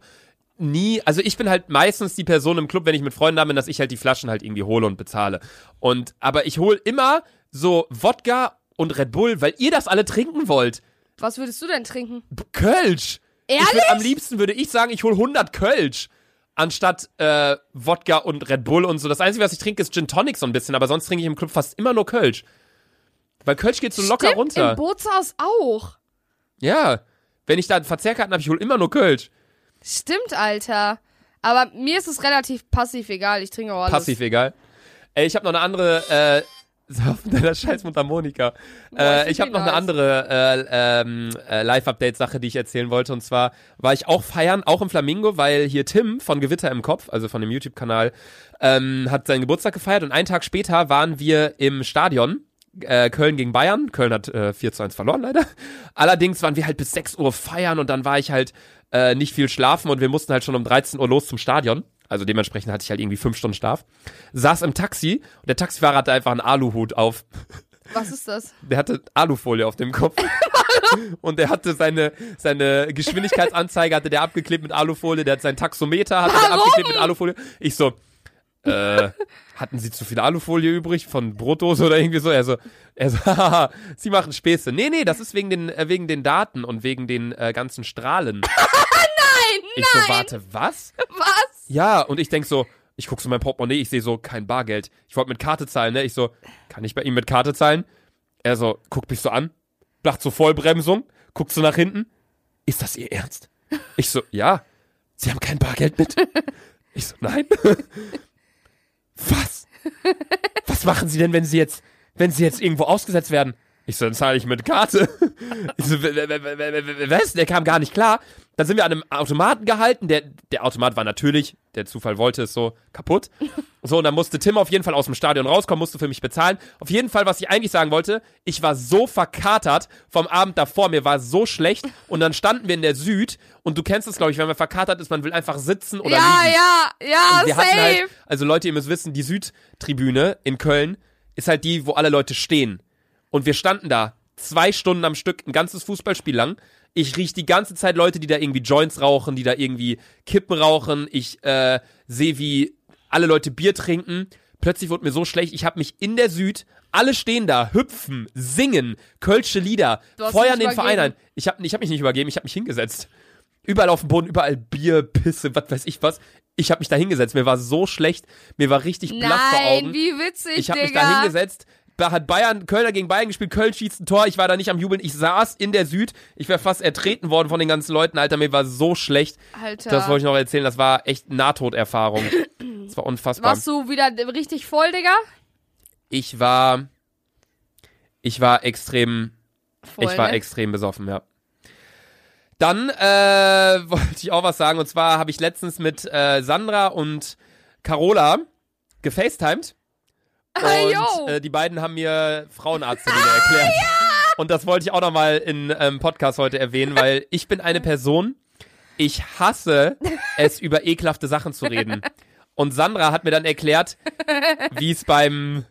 nie, also ich bin halt meistens die Person im Club, wenn ich mit Freunden da bin, dass ich halt die Flaschen halt irgendwie hole und bezahle. Und, aber ich hole immer so Wodka und Red Bull, weil ihr das alle trinken wollt. Was würdest du denn trinken? Kölsch. Ich Ehrlich? würd, am liebsten würde ich sagen, ich hole 100 Kölsch. Anstatt äh, Wodka und Red Bull und so. Das Einzige, was ich trinke, ist Gin Tonic so ein bisschen, aber sonst trinke ich im Club fast immer nur Kölsch. Weil Kölsch geht so locker Stimmt, runter. Im Bootshaus auch. Ja. Wenn ich da Verzehrkarten habe, ich hole immer nur Kölsch. Stimmt, Alter. Aber mir ist es relativ passiv egal. Ich trinke auch alles. Passiv egal. Ey, ich habe noch eine andere, äh, deiner scheiß Mundharmonika. Boah, Äh, ich ich find habe noch eine andere äh, ähm, äh, Live-Update-Sache, die ich erzählen wollte. Und zwar war ich auch feiern, auch im Flamingo, weil hier Tim von Gewitter im Kopf, also von dem YouTube-Kanal, ähm, hat seinen Geburtstag gefeiert. Und einen Tag später waren wir im Stadion. Äh, Köln gegen Bayern. Köln hat äh, 4 zu 1 verloren, leider. Allerdings waren wir halt bis 6 Uhr feiern und dann war ich halt äh, nicht viel schlafen und wir mussten halt schon um 13 Uhr los zum Stadion. Also dementsprechend hatte ich halt irgendwie fünf Stunden Schlaf. Saß im Taxi und der Taxifahrer hatte einfach einen Aluhut auf. Was ist das? Der hatte Alufolie auf dem Kopf. und der hatte seine, seine Geschwindigkeitsanzeige hatte der abgeklebt mit Alufolie, der hat sein Taxometer hatte der Warum? abgeklebt mit Alufolie. Ich so, äh, hatten Sie zu viel Alufolie übrig von Brotdose oder irgendwie so? Er so, er so, haha, Sie machen Späße. Nee, nee, das ist wegen den, äh, wegen den Daten und wegen den äh, ganzen Strahlen. Ich so, warte, was? Was? Ja, und ich denk so, ich guck so mein Portemonnaie, ich sehe so, kein Bargeld. Ich wollte mit Karte zahlen, ne? Ich so, kann ich bei ihm mit Karte zahlen? Er so, guckt mich so an, macht so Vollbremsung, guckt so nach hinten. Ist das Ihr Ernst? Ich so, ja. Sie haben kein Bargeld mit? Ich so, nein. Was? Was machen Sie denn, wenn Sie jetzt, wenn Sie jetzt irgendwo ausgesetzt werden? Ich so, dann zahle ich mit Karte. Ich so, was? Der kam gar nicht klar. Dann sind wir an einem Automaten gehalten. Der, der Automat war natürlich, der Zufall wollte es so, kaputt. So, und dann musste Tim auf jeden Fall aus dem Stadion rauskommen, musste für mich bezahlen. Auf jeden Fall, was ich eigentlich sagen wollte, ich war so verkatert vom Abend davor, mir war so schlecht. Und dann standen wir in der Süd. Und du kennst es, glaube ich, wenn man verkatert ist, man will einfach sitzen oder Ja, liegen. ja, ja, wir safe. hatten halt, also Leute, ihr müsst wissen, die Südtribüne in Köln ist halt die, wo alle Leute stehen. Und wir standen da zwei Stunden am Stück, ein ganzes Fußballspiel lang. Ich riech die ganze Zeit Leute, die da irgendwie Joints rauchen, die da irgendwie Kippen rauchen. Ich äh, sehe, wie alle Leute Bier trinken. Plötzlich wurde mir so schlecht, ich habe mich in der Süd, alle stehen da, hüpfen, singen, kölsche Lieder, feuern den Verein ein. Ich habe ich hab mich nicht übergeben, ich habe mich hingesetzt. Überall auf dem Boden, überall Bier, Pisse, was weiß ich was. Ich habe mich da hingesetzt. Mir war so schlecht, mir war richtig blass vor Augen. Nein, wie witzig, Ich habe mich da hingesetzt. Da hat Bayern, Kölner gegen Bayern gespielt, Köln schießt ein Tor, ich war da nicht am Jubeln, ich saß in der Süd, ich wäre fast ertreten worden von den ganzen Leuten, Alter, mir war so schlecht. Alter. Das wollte ich noch erzählen, das war echt Nahtoderfahrung. Das war unfassbar. Warst du wieder richtig voll, Digga? Ich war, ich war extrem, Voll, ich war ne? extrem besoffen, ja. Dann äh, wollte ich auch was sagen, und zwar habe ich letztens mit äh, Sandra und Carola gefacetimed. Ah. Und äh, die beiden haben mir Frauenarzttermine erklärt. Und das wollte ich auch nochmal in ähm, Podcast heute erwähnen, weil ich bin eine Person, ich hasse es, über ekelhafte Sachen zu reden. Und Sandra hat mir dann erklärt, wie es beim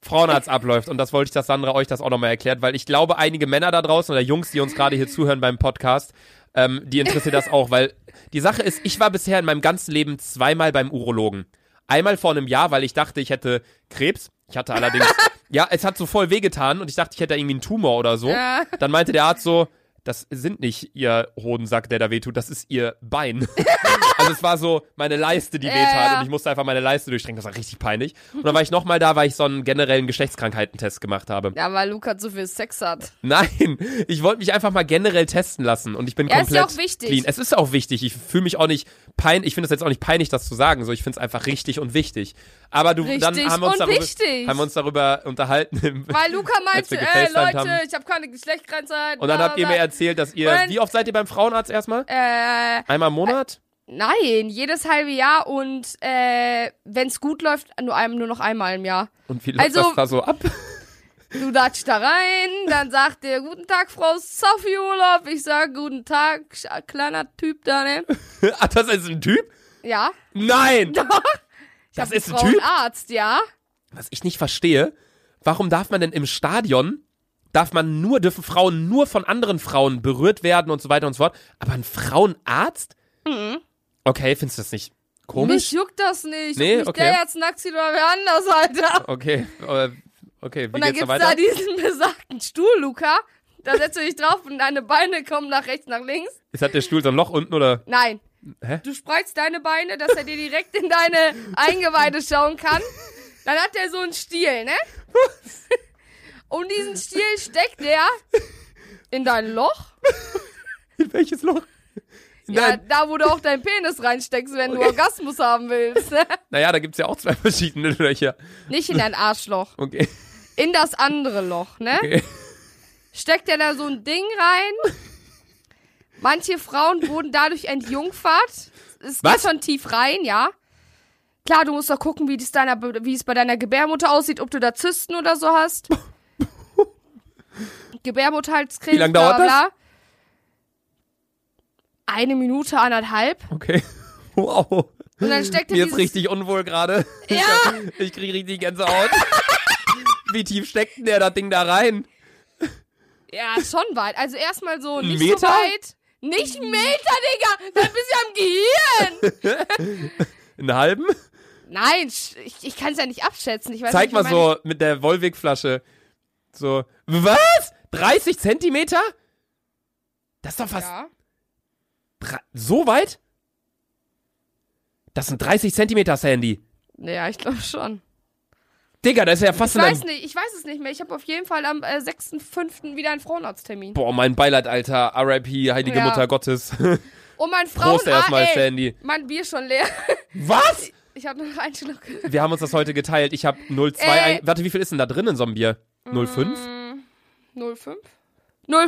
Frauenarzt abläuft. Und das wollte ich, dass Sandra euch das auch nochmal erklärt, weil ich glaube, einige Männer da draußen oder Jungs, die uns gerade hier zuhören beim Podcast, ähm, die interessiert das auch, weil die Sache ist, ich war bisher in meinem ganzen Leben zweimal beim Urologen. Einmal vor einem Jahr, weil ich dachte, ich hätte Krebs. Ich hatte allerdings, ja, es hat so voll wehgetan und ich dachte, ich hätte irgendwie einen Tumor oder so. Ja. Dann meinte der Arzt so, das sind nicht ihr Hodensack, der da wehtut, das ist ihr Bein. also es war so meine Leiste, die Ja, wehtat ja. und ich musste einfach meine Leiste durchstrecken. Das war richtig peinlich. Und dann war ich nochmal da, weil ich so einen generellen Geschlechtskrankheitentest gemacht habe. Ja, weil Luca zu viel Sex hat. Nein, ich wollte mich einfach mal generell testen lassen und ich bin Ja, ist ja komplett auch wichtig. clean. Es ist auch wichtig. Ich fühle mich auch nicht peinlich. Ich finde es jetzt auch nicht peinlich, das zu sagen. So, ich finde es einfach richtig und wichtig. Aber du, dann Richtig haben wir uns darüber, wichtig. haben wir uns darüber unterhalten. Weil Luca meinte, ey Leute, haben. ich habe keine Geschlechtskrankheit. und dann habt ihr mir erzählt, dass ihr, wie oft seid ihr beim Frauenarzt erstmal? Äh, Einmal im Monat? Nein, jedes halbe Jahr und äh, wenn's gut läuft, nur, einem, nur noch einmal im Jahr. Und wie läuft also- das da so ab? Du datsch da rein, dann sagt der Guten Tag, Frau Sophie Urlaub. Ich sag Guten Tag, kleiner Typ da, ne? Ach, das ist ein Typ? Ja. Nein! Doch. Das ist ein Typ? Frauenarzt, ja. Was ich nicht verstehe, warum darf man denn im Stadion, darf man nur, dürfen Frauen nur von anderen Frauen berührt werden und so weiter und so fort, aber ein Frauenarzt? Okay, findest du das nicht komisch? Mich juckt das nicht. Nee, mich okay. der jetzt nackt sieht oder wer anders, Alter. Okay, äh, okay, wie Und dann geht's da weiter? da diesen besagten Stuhl, Luca. Da setzt du dich drauf und deine Beine kommen nach rechts, nach links. Ist hat der Stuhl so ein Loch unten oder? Nein. Hä? Du spreizst deine Beine, dass er dir direkt in deine Eingeweide schauen kann. Dann hat er so einen Stiel, ne? Und diesen Stiel steckt er in dein Loch. In welches Loch? Ja, da wo du auch deinen Penis reinsteckst, wenn du Orgasmus haben willst. Naja, da gibt's ja auch zwei verschiedene Löcher. Nicht in dein Arschloch. Okay. In das andere Loch, ne? okay. Steckt er da so ein Ding rein. Manche Frauen wurden dadurch entjungfert. Es geht Was? schon tief rein, ja. Klar, du musst doch gucken, wie, das deiner, wie es bei deiner Gebärmutter aussieht, ob du da Zysten oder so hast. Gebärmutterhalskrebs, Wie lang bla, dauert das? Eine Minute, anderthalb. Okay. Wow. Und dann steckt er Mir ist richtig unwohl gerade. Ja. Ich krieg richtig Gänsehaut. Wie tief steckt denn der das Ding da rein? Ja, schon weit. Also erstmal so nicht Meter? so weit. Nicht ein Meter, Digga! Dann bist du am Gehirn! Einen halben? Nein, ich, ich kann es ja nicht abschätzen. Ich Zeig nicht, mal so mit der Volvic-Flasche. So. Was? 30 Zentimeter? Das ist doch fast Ja. So weit? Das sind 30 Zentimeter, Sandy. Ja, ich glaube schon. Digga, das ist ja fast Ich weiß nicht, ich weiß es nicht mehr. Ich habe auf jeden Fall am äh, 6.5. wieder einen Frauenarzttermin. Boah, mein Beileid, Alter. RIP, Heilige Ja. Mutter Gottes. Und mein Prost Frauenarzt. erstmal, ey, Sandy. mein Bier schon leer. Was? Ich habe noch einen Schluck. Wir haben uns das heute geteilt. Ich habe 0,2 Äh. ein... Warte, wie viel ist denn da drin in so einem Bier? 0,5? 05?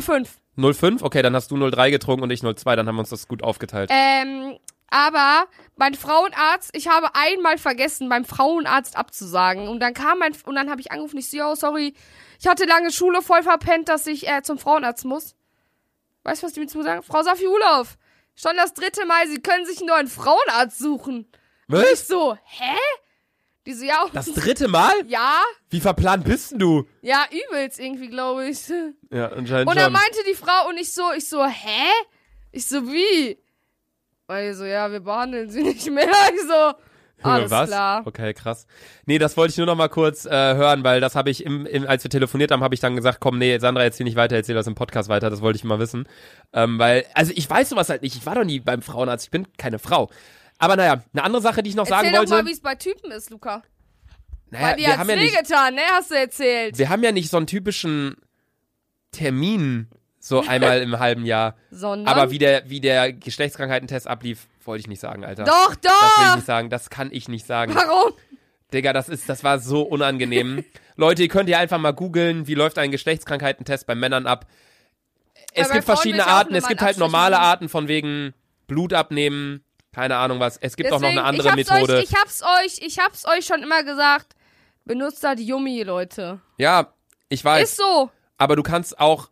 05. 0,5? Okay, dann hast du 0,3 getrunken und ich 0,2. Dann haben wir uns das gut aufgeteilt. Ähm, aber mein Frauenarzt, ich habe einmal vergessen, beim Frauenarzt abzusagen. Und dann kam mein, und dann habe ich angerufen, ich so, oh, sorry, ich hatte lange Schule voll verpennt, dass ich äh, zum Frauenarzt muss. Weißt du, was die mir zu sagen? Frau Safi Ulof, schon das dritte Mal, Sie können sich einen neuen Frauenarzt suchen. Und ich Was? so, hä? Die so, ja, Das dritte Mal? ja, Wie verplant bist denn du? ja, übelst irgendwie, glaube ich. Ja, anscheinend Und dann schon. meinte die Frau und ich so, ich so, hä? Ich so, wie? Weil die so, ja, wir behandeln sie nicht mehr. Ich so, alles was? klar. Okay, krass. Nee, das wollte ich nur noch mal kurz äh, hören, weil das habe ich, im, im, als wir telefoniert haben, habe ich dann gesagt, komm, nee, Sandra, erzähl nicht weiter, erzähl das im Podcast weiter, das wollte ich mal wissen. Ähm, weil, also ich weiß sowas halt nicht, ich war doch nie beim Frauenarzt, ich bin keine Frau. Aber naja, eine andere Sache, die ich noch Erzähl sagen doch wollte. mal, wie es bei Typen ist, Luca. naja, Weil dir wir haben ja nicht, wehgetan, ne? Hast du erzählt. wir haben ja nicht so einen typischen Termin so einmal im halben Jahr. Sondern. Aber wie der, wie der Geschlechtskrankheitentest ablief, wollte ich nicht sagen, Alter. Doch, Das will ich doch! nicht sagen, das kann ich nicht sagen. Warum? Digga, das ist, das war so unangenehm. Leute, ihr könnt ja einfach mal googeln, wie läuft ein Geschlechtskrankheitentest bei Männern ab. Es bei gibt verschiedene Arten. Es gibt halt normale. Arten von wegen Blut abnehmen, keine Ahnung was. Es gibt auch noch eine Deswegen, andere ich Methode. Euch, ich hab's euch, ich hab's euch schon immer gesagt. Benutzt da die Yummy, Leute. ja, ich weiß. Ist so. Aber du kannst auch,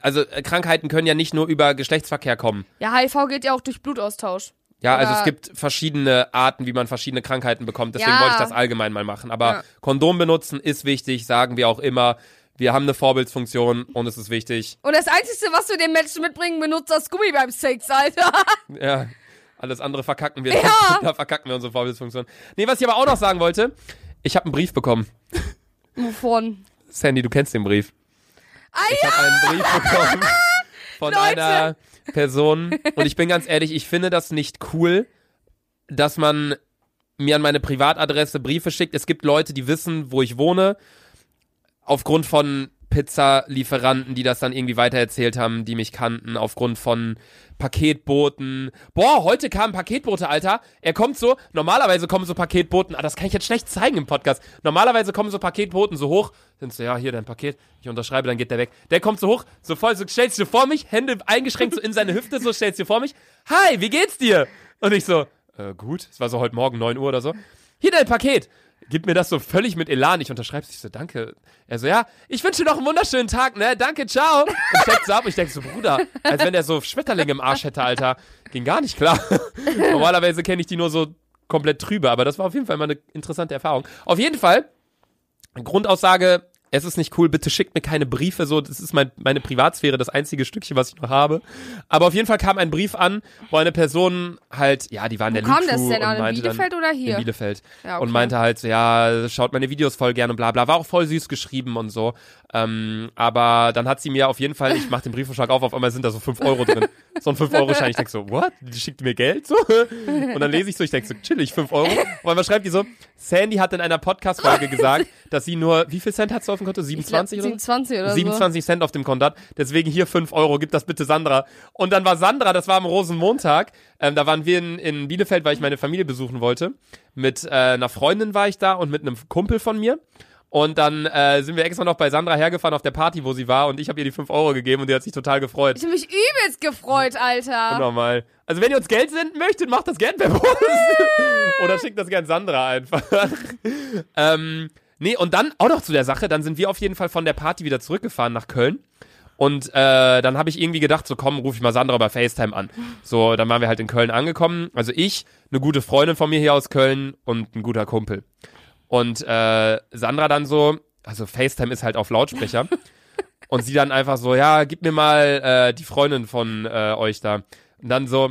also äh, Krankheiten können ja nicht nur über Geschlechtsverkehr kommen. Ja, HIV geht ja auch durch Blutaustausch. Ja, also es gibt verschiedene Arten, wie man verschiedene Krankheiten bekommt. Deswegen Ja. wollte ich das allgemein mal machen. Aber Ja. Kondom benutzen ist wichtig, sagen wir auch immer. Wir haben eine Vorbildsfunktion und es ist wichtig. Und das Einzige, was wir den Menschen mitbringen, benutzt das Gummi beim Sex, Alter. Ja, alles andere verkacken wir. Ja. da verkacken wir unsere Vorbildsfunktion. Nee, was ich aber auch noch sagen wollte, ich habe einen Brief bekommen. Wovon? Sandy, du kennst den Brief. Ah Ich ja! habe einen Brief bekommen von Leute. einer Person. Und ich bin ganz ehrlich, ich finde das nicht cool, dass man mir an meine Privatadresse Briefe schickt. Es gibt Leute, die wissen, wo ich wohne, aufgrund von Pizzalieferanten, die das dann irgendwie weitererzählt haben, die mich kannten, aufgrund von Paketboten. Boah, heute kam ein Paketbote, Alter. Er kommt so, normalerweise kommen so Paketboten, ah, das kann ich jetzt schlecht zeigen im Podcast. Normalerweise kommen so Paketboten so hoch, sind so, ja, hier dein Paket, ich unterschreibe, dann geht der weg. Der kommt so hoch, so voll, so stellst du vor mich, Hände eingeschränkt so in seine Hüfte, so stellst du dir vor mich. Hi, wie geht's dir? Und ich so, äh, gut, es war so heute Morgen 9 Uhr oder so. Hier dein Paket. Gibt mir das so völlig mit Elan. Ich unterschreibe Ich so, danke. Er so, ja, ich wünsche dir noch einen wunderschönen Tag, ne? Danke, ciao. Und so ab. Und ich denke so, Bruder, als wenn der so Schmetterlinge im Arsch hätte, Alter. Ging gar nicht klar. Normalerweise kenne ich die nur so komplett trübe, aber das war auf jeden Fall mal eine interessante Erfahrung. Auf jeden Fall, Grundaussage, es ist nicht cool, bitte schickt mir keine Briefe, so, das ist mein, meine Privatsphäre, das einzige Stückchen, was ich noch habe. Aber auf jeden Fall kam ein Brief an, wo eine Person halt, ja, die war in der Wo kam Lutu das denn und an? In meinte Bielefeld dann, oder hier? In Bielefeld. Ja, okay. Und meinte halt so, ja, schaut meine Videos voll gerne und bla bla. War auch voll süß geschrieben und so. Ähm, aber dann hat sie mir auf jeden Fall, ich mach den Briefumschlag auf, auf einmal sind da so 5 Euro drin. So ein 5-Euro-Schein. Ich denk so, what? Die schickt mir Geld? So? Und dann lese ich so, ich denk so, chillig, 5 Euro. Und einmal schreibt die so, Sandy hat in einer Podcast-Folge gesagt, dass sie nur, wie viel Cent hat sie auf dem Konto? 27 oder so? 27 oder 27 Cent auf dem Konto hat. Deswegen hier 5 Euro, gib das bitte Sandra. Und dann war Sandra, das war am Rosenmontag, ähm, da waren wir in, in Bielefeld, weil ich meine Familie besuchen wollte. Mit äh, einer Freundin war ich da und mit einem Kumpel von mir. Und dann äh, sind wir extra noch bei Sandra hergefahren auf der Party, wo sie war. Und ich habe ihr die 5 Euro gegeben und die hat sich total gefreut. Ich hab mich übelst gefreut, Alter. Normal. Also wenn ihr uns Geld senden möchtet, macht das gern per Post. Oder schickt das gern Sandra einfach. ähm, nee, und dann auch noch zu der Sache, dann sind wir auf jeden Fall von der Party wieder zurückgefahren nach Köln. Und äh, dann habe ich irgendwie gedacht, so komm, ruf ich mal Sandra bei FaceTime an. So, dann waren wir halt in Köln angekommen. Also ich, eine gute Freundin von mir hier aus Köln und ein guter Kumpel. Und äh, Sandra dann so, also FaceTime ist halt auf Lautsprecher. und sie dann einfach so, ja, gib mir mal äh, die Freundin von äh, euch da. Und dann so,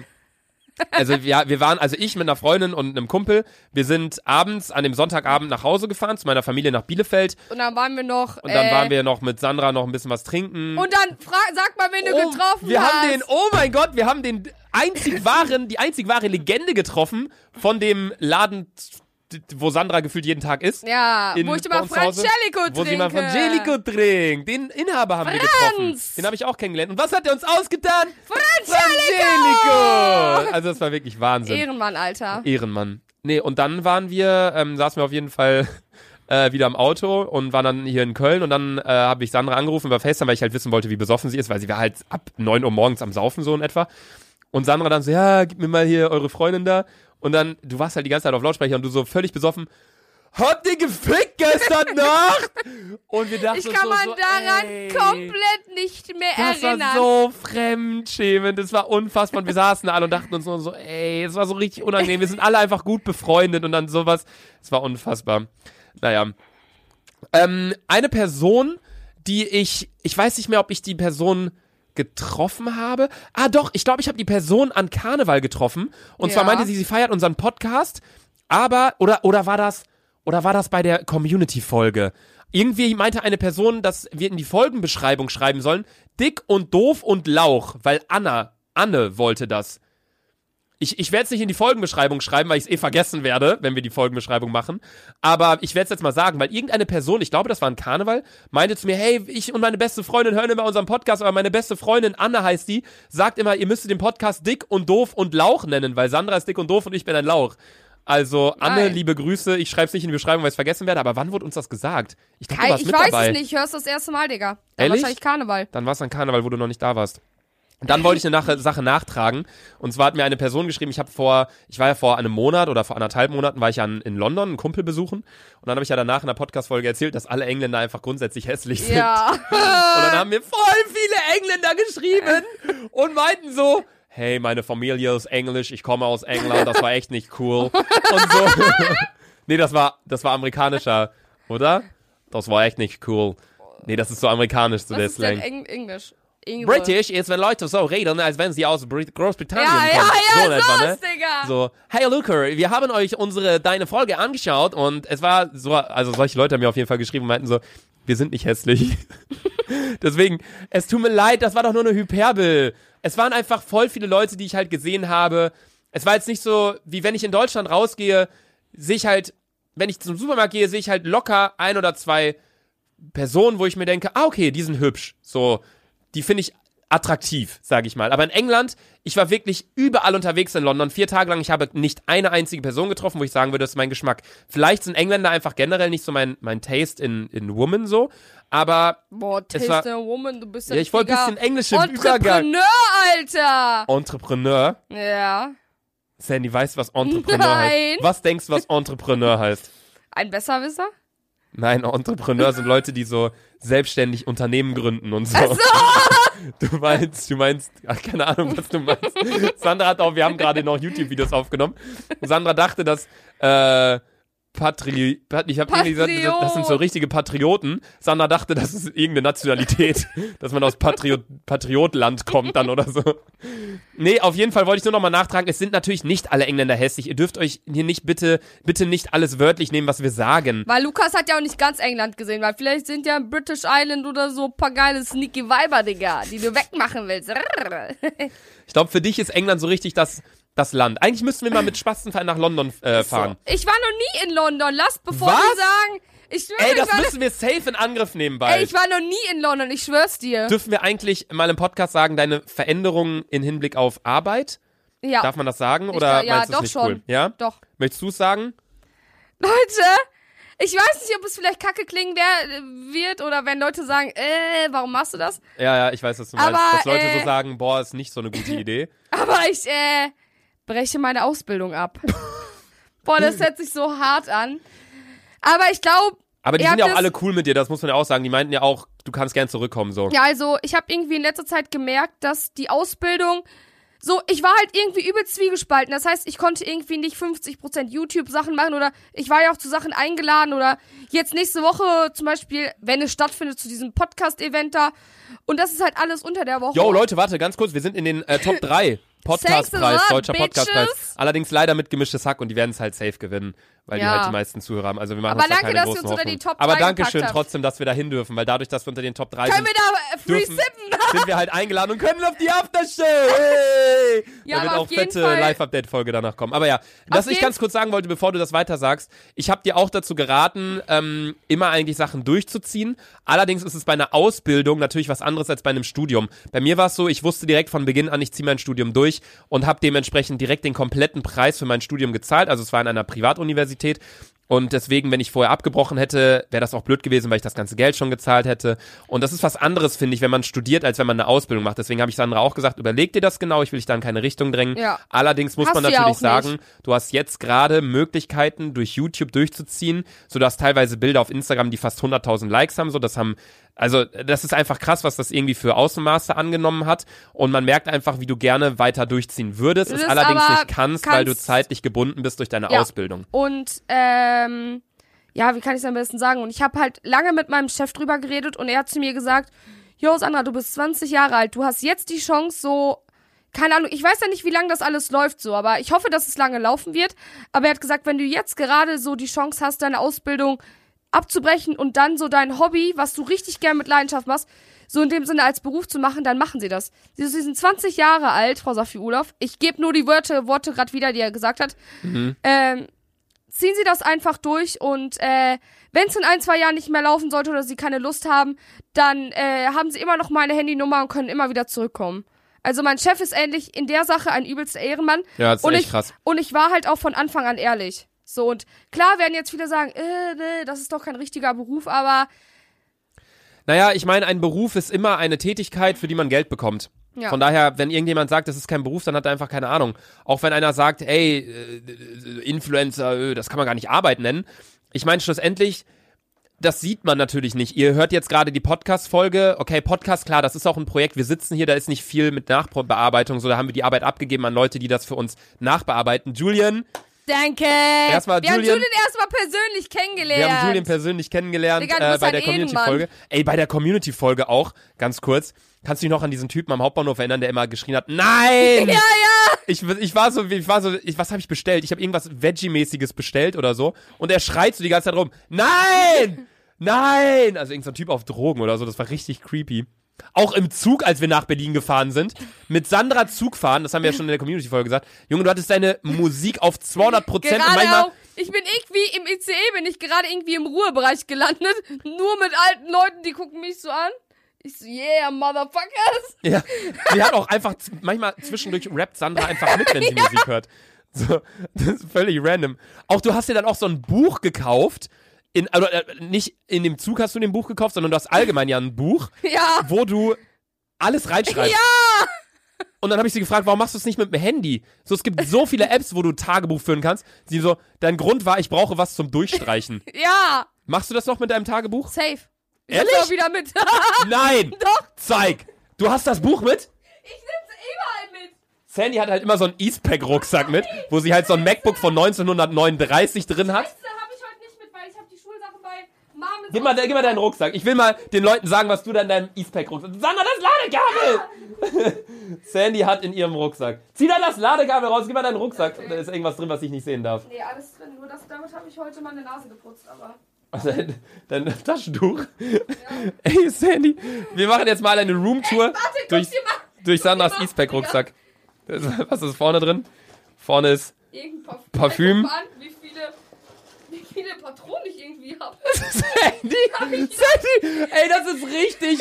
also ja, wir waren, also ich mit einer Freundin und einem Kumpel, wir sind abends an dem Sonntagabend nach Hause gefahren, zu meiner Familie nach Bielefeld. Und dann waren wir noch. Und dann äh, waren wir noch mit Sandra noch ein bisschen was trinken. Und dann frag, sag mal, wen du oh, getroffen wir hast. haben den, oh mein Gott, wir haben den einzig wahren, die einzig wahre Legende getroffen von dem Laden, wo Sandra gefühlt jeden Tag ist. Ja, In- wo ich immer Frangelico trinke. Wo sie mal Frangelico trinkt. Den Inhaber haben wir getroffen. Franz! Den habe ich auch kennengelernt. Und was hat er uns ausgetan? Frangelico! Frangelico! Also das war wirklich Wahnsinn. Ehrenmann, Alter. Ehrenmann. Nee, und dann waren wir, ähm, saßen wir auf jeden Fall äh, wieder im Auto und waren dann hier in Köln und dann äh, habe ich Sandra angerufen über FaceTime, weil ich halt wissen wollte, wie besoffen sie ist, weil sie war halt ab 9 Uhr morgens am Saufen so in etwa. Und Sandra dann so, ja, gib mir mal hier eure Freundin da. Und dann, du warst halt die ganze Zeit auf Lautsprecher und du so völlig besoffen, habt ihr gefickt gestern Nacht? Und wir dachten Ich kann so, man so, daran ey, komplett nicht mehr das erinnern. war so fremdschämend, das war unfassbar. Und wir saßen da alle und dachten uns nur so, ey, es war so richtig unangenehm. Wir sind alle einfach gut befreundet und dann sowas. Es war unfassbar. Naja. Ähm, eine Person, die ich, ich weiß nicht mehr, ob ich die Person getroffen habe. Ah, doch, ich glaube, ich habe die Person an Karneval getroffen. Und zwar Ja. meinte sie, sie feiert unseren Podcast. Aber, oder, oder war das, oder war das bei der Community-Folge? Irgendwie meinte eine Person, dass wir in die Folgenbeschreibung schreiben sollen, dick und doof und Lauch, weil Anna, Anne wollte das. Ich, ich werde es nicht in die Folgenbeschreibung schreiben, weil ich es eh vergessen werde, wenn wir die Folgenbeschreibung machen. Aber ich werde es jetzt mal sagen, weil irgendeine Person, ich glaube, das war ein Karneval, meinte zu mir, hey, ich und meine beste Freundin hören immer unseren Podcast, aber meine beste Freundin, Anne heißt die, sagt immer, ihr müsstet den Podcast dick und doof und Lauch nennen, weil Sandra ist dick und doof und ich bin ein Lauch. Also, Anne, Nein. liebe Grüße. Ich schreibe es nicht in die Beschreibung, weil ich es vergessen werde, aber wann wurde uns das gesagt? Ich glaube, du Kai, ich weiß dabei. es nicht, ich hör's das erste Mal, Digga. Dann Ehrlich? wahrscheinlich Karneval. Dann war es an Karneval, wo du noch nicht da warst. Und dann wollte ich eine Nach Sache nachtragen. Und zwar hat mir eine Person geschrieben, ich habe vor, ich war ja vor einem Monat oder vor anderthalb Monaten, war ich ja in, London, einen Kumpel besuchen. Und dann habe ich ja danach in der Podcast-Folge erzählt, dass alle Engländer einfach grundsätzlich hässlich sind. Ja. Und dann haben mir voll viele Engländer geschrieben und meinten so, hey, meine Familie ist englisch, ich komme aus England, das war echt nicht cool. Und so. nee, das war, das war amerikanischer, oder? Das war echt nicht cool. Nee, das ist so amerikanisch, so Was der ist denn Slang. Eng Englisch? Ingwe. British ist, wenn Leute so reden, als wenn sie aus Brit Großbritannien Ja, ja, kommen. ja, so in etwa, so ne? Digga. So, hey Luca, wir haben euch unsere, deine Folge angeschaut und es war so, also solche Leute haben mir auf jeden Fall geschrieben und meinten so, wir sind nicht hässlich. Deswegen, es tut mir leid, das war doch nur eine Hyperbel. Es waren einfach voll viele Leute, die ich halt gesehen habe. Es war jetzt nicht so, wie wenn ich in Deutschland rausgehe, sehe ich halt, wenn ich zum Supermarkt gehe, sehe ich halt locker ein oder zwei Personen, wo ich mir denke, ah, okay, die sind hübsch. So, die finde ich attraktiv, sage ich mal. Aber in England, ich war wirklich überall unterwegs in London, vier Tage lang. Ich habe nicht eine einzige Person getroffen, wo ich sagen würde, das ist mein Geschmack. Vielleicht sind Engländer einfach generell nicht so mein, mein Taste in, in Woman so. Aber Boah, Es war- Taste a Woman, du bist ja, ich wollte ein bisschen englische Übergang. Entrepreneur, Alter. Entrepreneur. Ja. Sandy, weißt du, was Entrepreneur Nein. heißt? Was denkst du, was Entrepreneur heißt? Ein Besserwisser? Nein, Entrepreneur sind Leute, die so selbstständig Unternehmen gründen und so. Du meinst, du meinst, ach, keine Ahnung, was du meinst. Sandra hat auch, wir haben gerade noch YouTube-Videos aufgenommen. Sandra dachte, dass, äh, Patri, Pat- ich habe irgendwie gesagt, das- sind so richtige Patrioten. Sandra dachte, das ist irgendeine Nationalität, dass man aus Patriot, Patriotland kommt dann oder so. Nee, auf jeden Fall wollte ich nur noch mal nachtragen, es sind natürlich nicht alle Engländer hässlich. Ihr dürft euch hier nicht bitte, bitte nicht alles wörtlich nehmen, was wir sagen. Weil Lukas hat ja auch nicht ganz England gesehen, weil vielleicht sind ja British Island oder so ein paar geile sneaky Weiber, Digga, die du wegmachen willst. Ich glaube, für dich ist England so richtig das, das Land. Eigentlich müssten wir mal mit Spastenverein nach London äh, fahren. Ich war noch nie in London. Lasst, bevor Was? die sagen, ich schwöre, Ey, ich, das müssen wir safe in Angriff nehmen bald. ey, ich war noch nie in London, ich schwör's dir. Dürfen wir eigentlich mal im Podcast sagen, deine Veränderungen in Hinblick auf Arbeit? ja, Darf man das sagen? Ich Oder glaub- ja, meinst du doch nicht schon. cool? Ja? doch. Möchtest du es sagen? Leute, ich weiß nicht, ob es vielleicht kacke klingen wird oder wenn Leute sagen, äh, warum machst du das? Ja, ja, ich weiß, was du meinst. Aber, Dass Leute äh, so sagen, boah, ist nicht so eine gute Idee. Aber ich, äh, breche meine Ausbildung ab. Boah, das hört sich so hart an. Aber ich glaube, Aber die sind ja auch alle cool mit dir, das muss man ja auch sagen. Die meinten ja auch, du kannst gern zurückkommen, so. Ja, also ich habe irgendwie in letzter Zeit gemerkt, dass die Ausbildung so, ich war halt irgendwie übel zwiegespalten. Das heißt, ich konnte irgendwie nicht 50% YouTube-Sachen machen oder ich war ja auch zu Sachen eingeladen oder jetzt nächste Woche zum Beispiel, wenn es stattfindet, zu diesem Podcast-Event da. Und das ist halt alles unter der Woche. Yo, Leute, warte, ganz kurz, wir sind in den äh, Top 3 Thanks a Podcastpreis, deutscher. Podcastpreis. Allerdings leider mit gemischtes Hack und die werden es halt safe gewinnen. Weil Ja. die halt die meisten Zuhörer haben. Also wir machen Aber da danke, keine dass wir uns unter die. Top Aber 3 danke gepackt schön trotzdem, dass wir da hin dürfen, weil dadurch, dass wir unter den Top 3 Können sind, wir da äh, free dürfen- sippen? sind wir halt eingeladen und können auf die Aftershow. Hey! Ja, da wird aber auch fette Live-Update-Folge danach kommen. Aber ja, was ich ganz kurz sagen wollte, bevor du das weiter sagst, ich habe dir auch dazu geraten, ähm, immer eigentlich Sachen durchzuziehen. Allerdings ist es bei einer Ausbildung natürlich was anderes als bei einem Studium. Bei mir war es so, ich wusste direkt von Beginn an, ich ziehe mein Studium durch und habe dementsprechend direkt den kompletten Preis für mein Studium gezahlt. Also es war in einer Privatuniversität. Und deswegen, wenn ich vorher abgebrochen hätte, wäre das auch blöd gewesen, weil ich das ganze Geld schon gezahlt hätte. Und das ist was anderes, finde ich, wenn man studiert, als wenn man eine Ausbildung macht. Deswegen habe ich Sandra auch gesagt, überleg dir das genau, ich will dich da in keine Richtung drängen. Ja. Allerdings muss Hast man ja natürlich sagen, nicht. du hast jetzt gerade Möglichkeiten, durch YouTube durchzuziehen. So, du hast teilweise Bilder auf Instagram, die fast 100.000 Likes haben. So, das haben, also, das ist einfach krass, was das irgendwie für Außenmaße angenommen hat. Und man merkt einfach, wie du gerne weiter durchziehen würdest, es allerdings nicht kannst, weil du kannst- zeitlich gebunden bist durch deine Ja. Ausbildung. Und ähm, ja, wie kann ich es am besten sagen? Und ich habe halt lange mit meinem Chef drüber geredet und er hat zu mir gesagt, Jo, Sandra, du bist 20 Jahre alt, du hast jetzt die Chance, so, keine Ahnung, ich weiß ja nicht, wie lange das alles läuft so, aber ich hoffe, dass es lange laufen wird. Aber er hat gesagt, wenn du jetzt gerade so die Chance hast, deine Ausbildung abzubrechen und dann so dein Hobby, was du richtig gern mit Leidenschaft machst, so in dem Sinne als Beruf zu machen, dann machen sie das. Sie, sind 20 Jahre alt, Frau Safi Olaf. Ich gebe nur die Wörter, Worte gerade wieder, die er gesagt hat. Ähm, ziehen Sie das einfach durch und äh, wenn es in ein, zwei Jahren nicht mehr laufen sollte oder Sie keine Lust haben, dann äh, haben Sie immer noch meine Handynummer und können immer wieder zurückkommen. Also mein Chef ist ähnlich in der Sache ein übelster Ehrenmann. Ja, das ist und echt ich, krass. Und ich war halt auch von Anfang an ehrlich. So, und klar werden jetzt viele sagen, äh, nee, das ist doch kein richtiger Beruf, aber Naja, ich meine, ein Beruf ist immer eine Tätigkeit, für die man Geld bekommt. Ja. Von daher, wenn irgendjemand sagt, das ist kein Beruf, dann hat er einfach keine Ahnung. Auch wenn einer sagt, ey, äh, Influencer, äh, das kann man gar nicht Arbeit nennen. Ich meine, schlussendlich, das sieht man natürlich nicht. Ihr hört jetzt gerade die Podcast-Folge. Okay, Podcast, klar, das ist auch ein Projekt. Wir sitzen hier, da ist nicht viel mit Nachbearbeitung, so da haben wir die Arbeit abgegeben an Leute, die das für uns nachbearbeiten. Julian, danke. Erstmal Wir haben Julian- Julian erstmal persönlich kennengelernt. Wir haben Julian persönlich kennengelernt Digga, äh, bei ein der Community-Folge. Ey, bei der Community-Folge auch, ganz kurz. Kannst du dich noch an diesen Typen am Hauptbahnhof erinnern, der immer geschrien hat, nein! Ja, ja. Ich, ich war so, ich war so, ich, was habe ich bestellt? Ich habe irgendwas Veggie-mäßiges bestellt oder so. Und er schreit so die ganze Zeit rum, nein! Nein! Also irgendein so Typ auf Drogen oder so, das war richtig creepy. Auch im Zug, als wir nach Berlin gefahren sind, mit Sandra Zug fahren, das haben wir ja schon in der Community-Folge gesagt. Junge, du hattest deine Musik auf 200 Prozent und manchmal, auch. Ich bin irgendwie im ICE, bin ich gerade irgendwie im Ruhebereich gelandet. Nur mit alten Leuten, die gucken mich so an. Ich so, yeah, motherfuckers. Ja, sie hat auch einfach manchmal zwischendurch rappt Sandra einfach mit, wenn sie Musik hört. So, das ist völlig random. Auch du hast dir dann auch so ein Buch gekauft. In, also, äh, nicht in dem Zug hast du ein Buch gekauft, sondern du hast allgemein ja ein Buch, Ja. wo du alles reinschreibst. Ja. Und dann habe ich sie gefragt, warum machst du es nicht mit dem Handy? So, es gibt so viele Apps, wo du Tagebuch führen kannst. Sie so, dein Grund war, ich brauche was zum Durchstreichen. Ja. Machst du das noch mit deinem Tagebuch? Safe. Ich Ehrlich? nehm's auch wieder mit. Nein! Doch. Zeig! Du hast das Buch mit? Ich nehm's überall mit. Sandy hat halt immer so einen Eastpack-Rucksack mit, wo sie halt so ein MacBook von 1939 drin hat. Das habe ich heute nicht mit, weil ich habe die Schulsachen bei Gib mal, gib mal deinen Rucksack. Ich will mal den Leuten sagen, was du da in deinem Eastpack-Rucksack... Sandra, das Ladekabel! Sandy hat in ihrem Rucksack. Zieh da das Ladekabel raus, gib mal deinen Rucksack. Da ist irgendwas drin, was ich nicht sehen darf. Nee, alles drin. Nur das, damit habe ich heute meine Nase geputzt, aber. Also dein, dein Taschentuch. Ey, Sandy, wir machen jetzt mal eine Roomtour durch, durch Sandras Eastpack-Rucksack. Was ist vorne drin? Vorne ist Parfüm. Parfüm. Guck mal an, wie viele, wie viele Patronen ich irgendwie habe. Sandy, Sandy, ey, das ist richtig,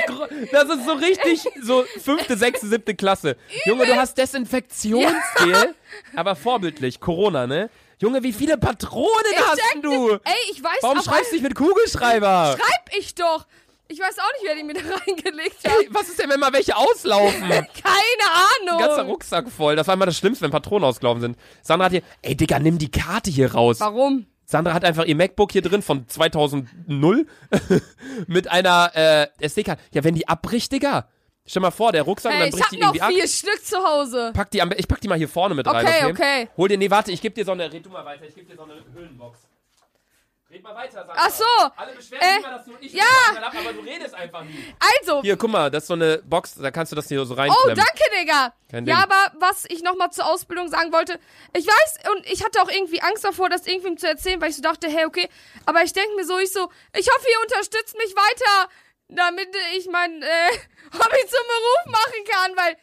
das ist so richtig, so fünfte, sechste, siebte Klasse. Junge, du hast Desinfektionsgel, aber vorbildlich, Corona, ne? Junge, wie viele Patronen hast check du? Ey, ich weiß Warum schreibst du nicht mit Kugelschreiber? Schreib ich doch. Ich weiß auch nicht, wer die mir da reingelegt hat. Ey, was ist denn, wenn mal welche auslaufen? Keine Ahnung. Ganzer Rucksack voll. Das war immer das Schlimmste, wenn Patronen ausgelaufen sind. Sandra hat hier, ey Digga, nimm die Karte hier raus. Warum? Sandra hat einfach ihr MacBook hier drin von 2000 mit einer äh, SD-Karte. Ja, wenn die abbricht, Digga. Stell mal vor, der Rucksack und Ey, dann ich bricht hab die noch irgendwie ab. vier Stück zu Hause. Pack die ich pack die mal hier vorne mit rein, Okay, okay? okay. Hol dir, nee, warte, ich geb dir so eine, red du mal weiter, ich geb dir so eine Hüllenbox. Red mal weiter, Sandra. Ach so. Alle beschweren Äh, immer, dass du ich ja. ab, aber du redest einfach nie. Also, Hier, guck mal, das ist so eine Box, da kannst du das hier so Oh, reinklemmen. danke, Digga. Kein Ding. Ja, aber was ich nochmal zur Ausbildung sagen wollte, ich weiß, und ich hatte auch irgendwie Angst davor, das irgendwem zu erzählen, weil ich so dachte, hey, okay, aber ich denke mir so, ich so, ich hoffe, ihr unterstützt mich weiter, damit ich mein äh, Hobby zum Beruf machen kann, weil.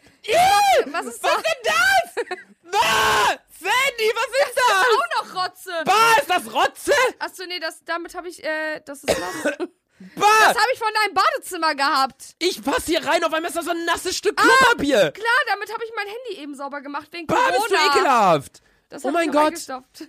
was ist das? denn das? Bah! Sandy, was ist das? Auch noch Rotze. Bah, ist das Rotze? Achso, nee, das, damit habe ich, äh, das ist nass. Bah! Das habe ich von deinem Badezimmer gehabt. Ich pass hier rein, auf einmal ist da so ein nasses Stück Ah, Klopapier. Klar, damit habe ich mein Handy eben sauber gemacht, wegen bah, Corona. bist du ekelhaft. Das Oh mein Gott.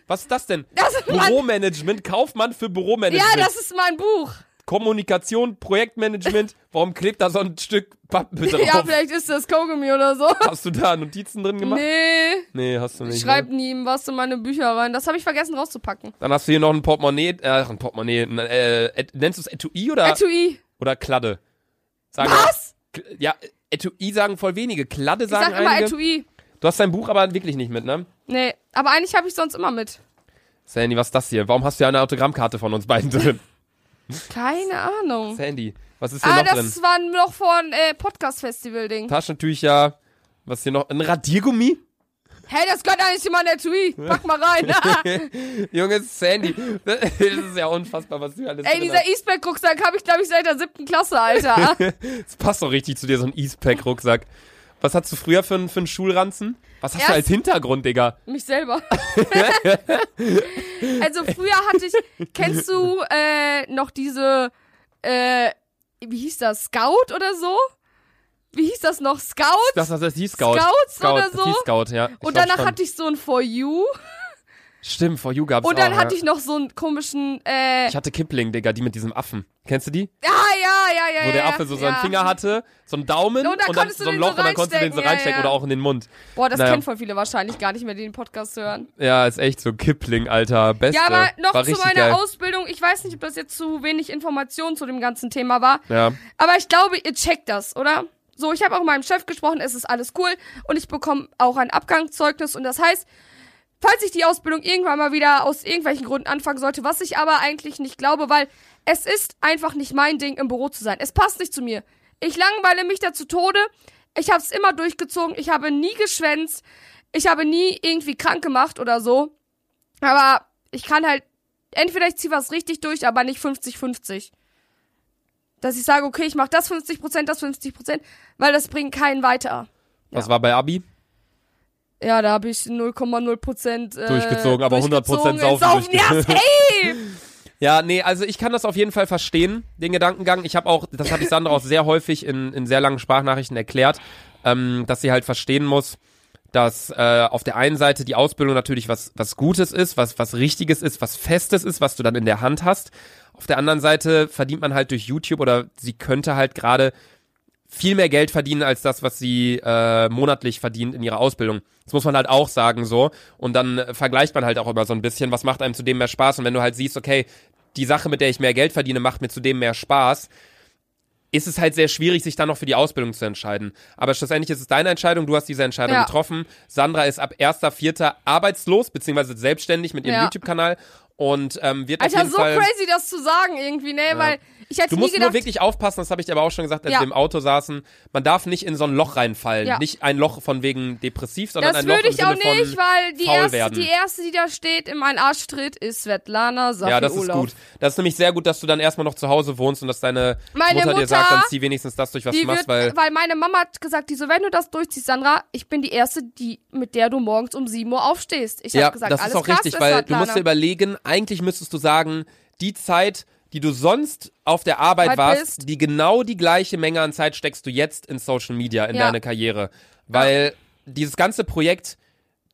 Was ist das denn? Das ist Büromanagement, Kaufmann für Büromanagement. ja, das ist mein Buch. Kommunikation, Projektmanagement. Warum klebt da so ein Stück Pappe drauf? Ja, vielleicht ist das Kaugummi oder so. Hast du da Notizen drin gemacht? Nee, Nee, hast du nicht. ich schreib ne? nie was in meine Bücher rein. Das habe ich vergessen rauszupacken. Dann hast du hier noch ein Portemonnaie, äh, ein Portemonnaie, ein, äh, et, nennst du es Etui oder, Etui. oder Kladde? Sagen Was? K- Ja, Etui sagen voll wenige, Kladde Ich sagen sag immer einige. Etui. Du hast dein Buch aber wirklich nicht mit, ne? Nee, aber eigentlich habe ich sonst immer mit. Sandy, was ist das hier? Warum hast du ja eine Autogrammkarte von uns beiden drin? Keine Ahnung. Sandy, was ist hier Ah, noch drin? das war noch von äh, Podcast-Festival-Ding. Taschentücher, was hier noch? Ein Radiergummi? Hey, das gehört eigentlich immer ein Etui. Pack mal rein. Junge Sandy, das ist ja unfassbar, was du alles Ey, dieser Eastpack-Rucksack habe ich, glaube ich, seit der siebten Klasse, Alter. Das passt doch richtig zu dir, so ein Eastpack-Rucksack. Was hast du früher für, für einen Schulranzen? Was hast du als Hintergrund, Digga? Mich selber. also früher hatte ich, kennst du äh, noch diese, äh, wie hieß das, Scout oder so? Wie hieß das noch? Scout? Das, das ist die Scout. Scouts Scout, oder das so? Die Scout, ja. Ich Und glaub danach schon. hatte ich so ein For You. Stimmt, For You gab's Und dann auch, hatte ja. ich noch so einen komischen, äh, Ich hatte Kipling, Digga, die mit diesem Affen. Kennst du die? ah, ja, ja, ja, Wo der ja, Affe so ja. seinen Finger hatte, so einen Daumen Und da dann konntest du so ein den Loch und dann konntest du den so reinstecken, ja, ja. oder auch in den Mund. Boah, das Naja. kennen voll viele wahrscheinlich gar nicht mehr, die den Podcast hören. Ja, ist echt so Kipling, Alter. Beste. Ja, aber noch War zu meiner geil. Ausbildung. Ich weiß nicht, ob das jetzt zu wenig Information zu dem ganzen Thema war. Ja. Aber ich glaube, ihr checkt das, oder? So, ich habe auch mit meinem Chef gesprochen, es ist alles cool und ich bekomme auch ein Abgangszeugnis und das heißt, falls ich die Ausbildung irgendwann mal wieder aus irgendwelchen Gründen anfangen sollte, was ich aber eigentlich nicht glaube, weil es ist einfach nicht mein Ding, im Büro zu sein. Es passt nicht zu mir. Ich langweile mich da zu Tode. Ich habe es immer durchgezogen. Ich habe nie geschwänzt. Ich habe nie irgendwie krank gemacht oder so. Aber ich kann halt, entweder ich ziehe was richtig durch, aber nicht 50-50 dass ich sage, okay, ich mache das 50%, das 50%, weil das bringt keinen weiter. Was war bei Abi? Ja, da habe ich 0,0% äh, Durchgezogen, aber 100% durchgezogen. saufen. Ja! Ja, nee, also ich kann das auf jeden Fall verstehen, den Gedankengang. Ich habe auch, das habe ich Sandra auch sehr häufig in, in sehr langen Sprachnachrichten erklärt, ähm, dass sie halt verstehen muss, dass äh, auf der einen Seite die Ausbildung natürlich was, was Gutes ist, was, was Richtiges ist, was Festes ist, was du dann in der Hand hast. Auf der anderen Seite verdient man halt durch YouTube oder sie könnte halt gerade viel mehr Geld verdienen als das, was sie äh, monatlich verdient in ihrer Ausbildung. Das muss man halt auch sagen so. Und dann äh, vergleicht man halt auch immer so ein bisschen, was macht einem zudem mehr Spaß. Und wenn du halt siehst, okay, die Sache, mit der ich mehr Geld verdiene, macht mir zudem mehr Spaß, ist es halt sehr schwierig, sich dann noch für die Ausbildung zu entscheiden. Aber schlussendlich ist es deine Entscheidung, du hast diese Entscheidung Ja. getroffen. Sandra ist ab 1.4. arbeitslos, beziehungsweise selbstständig mit ihrem Ja. YouTube-Kanal und ähm, wird auf Alter, jeden so Fall... crazy, das zu sagen irgendwie, ne? Weil ich hätte Du musst gedacht, nur wirklich aufpassen, das habe ich dir aber auch schon gesagt, als Ja. wir im Auto saßen. Man darf nicht in so ein Loch reinfallen. Ja. Nicht ein Loch von wegen depressiv, sondern das ein Loch würde im ich auch Sinne nicht, von weil die erste, werden. die erste, die da steht in meinen Arsch tritt, ist Svetlana Safi Ja, das ist gut. Das ist nämlich sehr gut, dass du dann erstmal noch zu Hause wohnst und dass deine Meine Mutter, dir Mutter, sagt, dann zieh wenigstens das durch, was du machst, wird, weil weil meine Mama hat gesagt, die so, wenn du das durchziehst, Sandra, ich bin die Erste, die, mit der du morgens um 7 Uhr aufstehst. Ich ja, hab gesagt, das alles ist auch richtig, weil du Svetlana. musst dir überlegen, eigentlich müsstest du sagen, die Zeit, die du sonst auf der Arbeit Halt warst, bist. die genau die gleiche Menge an Zeit steckst du jetzt in Social Media, in Ja. deine Karriere. Weil dieses ganze Projekt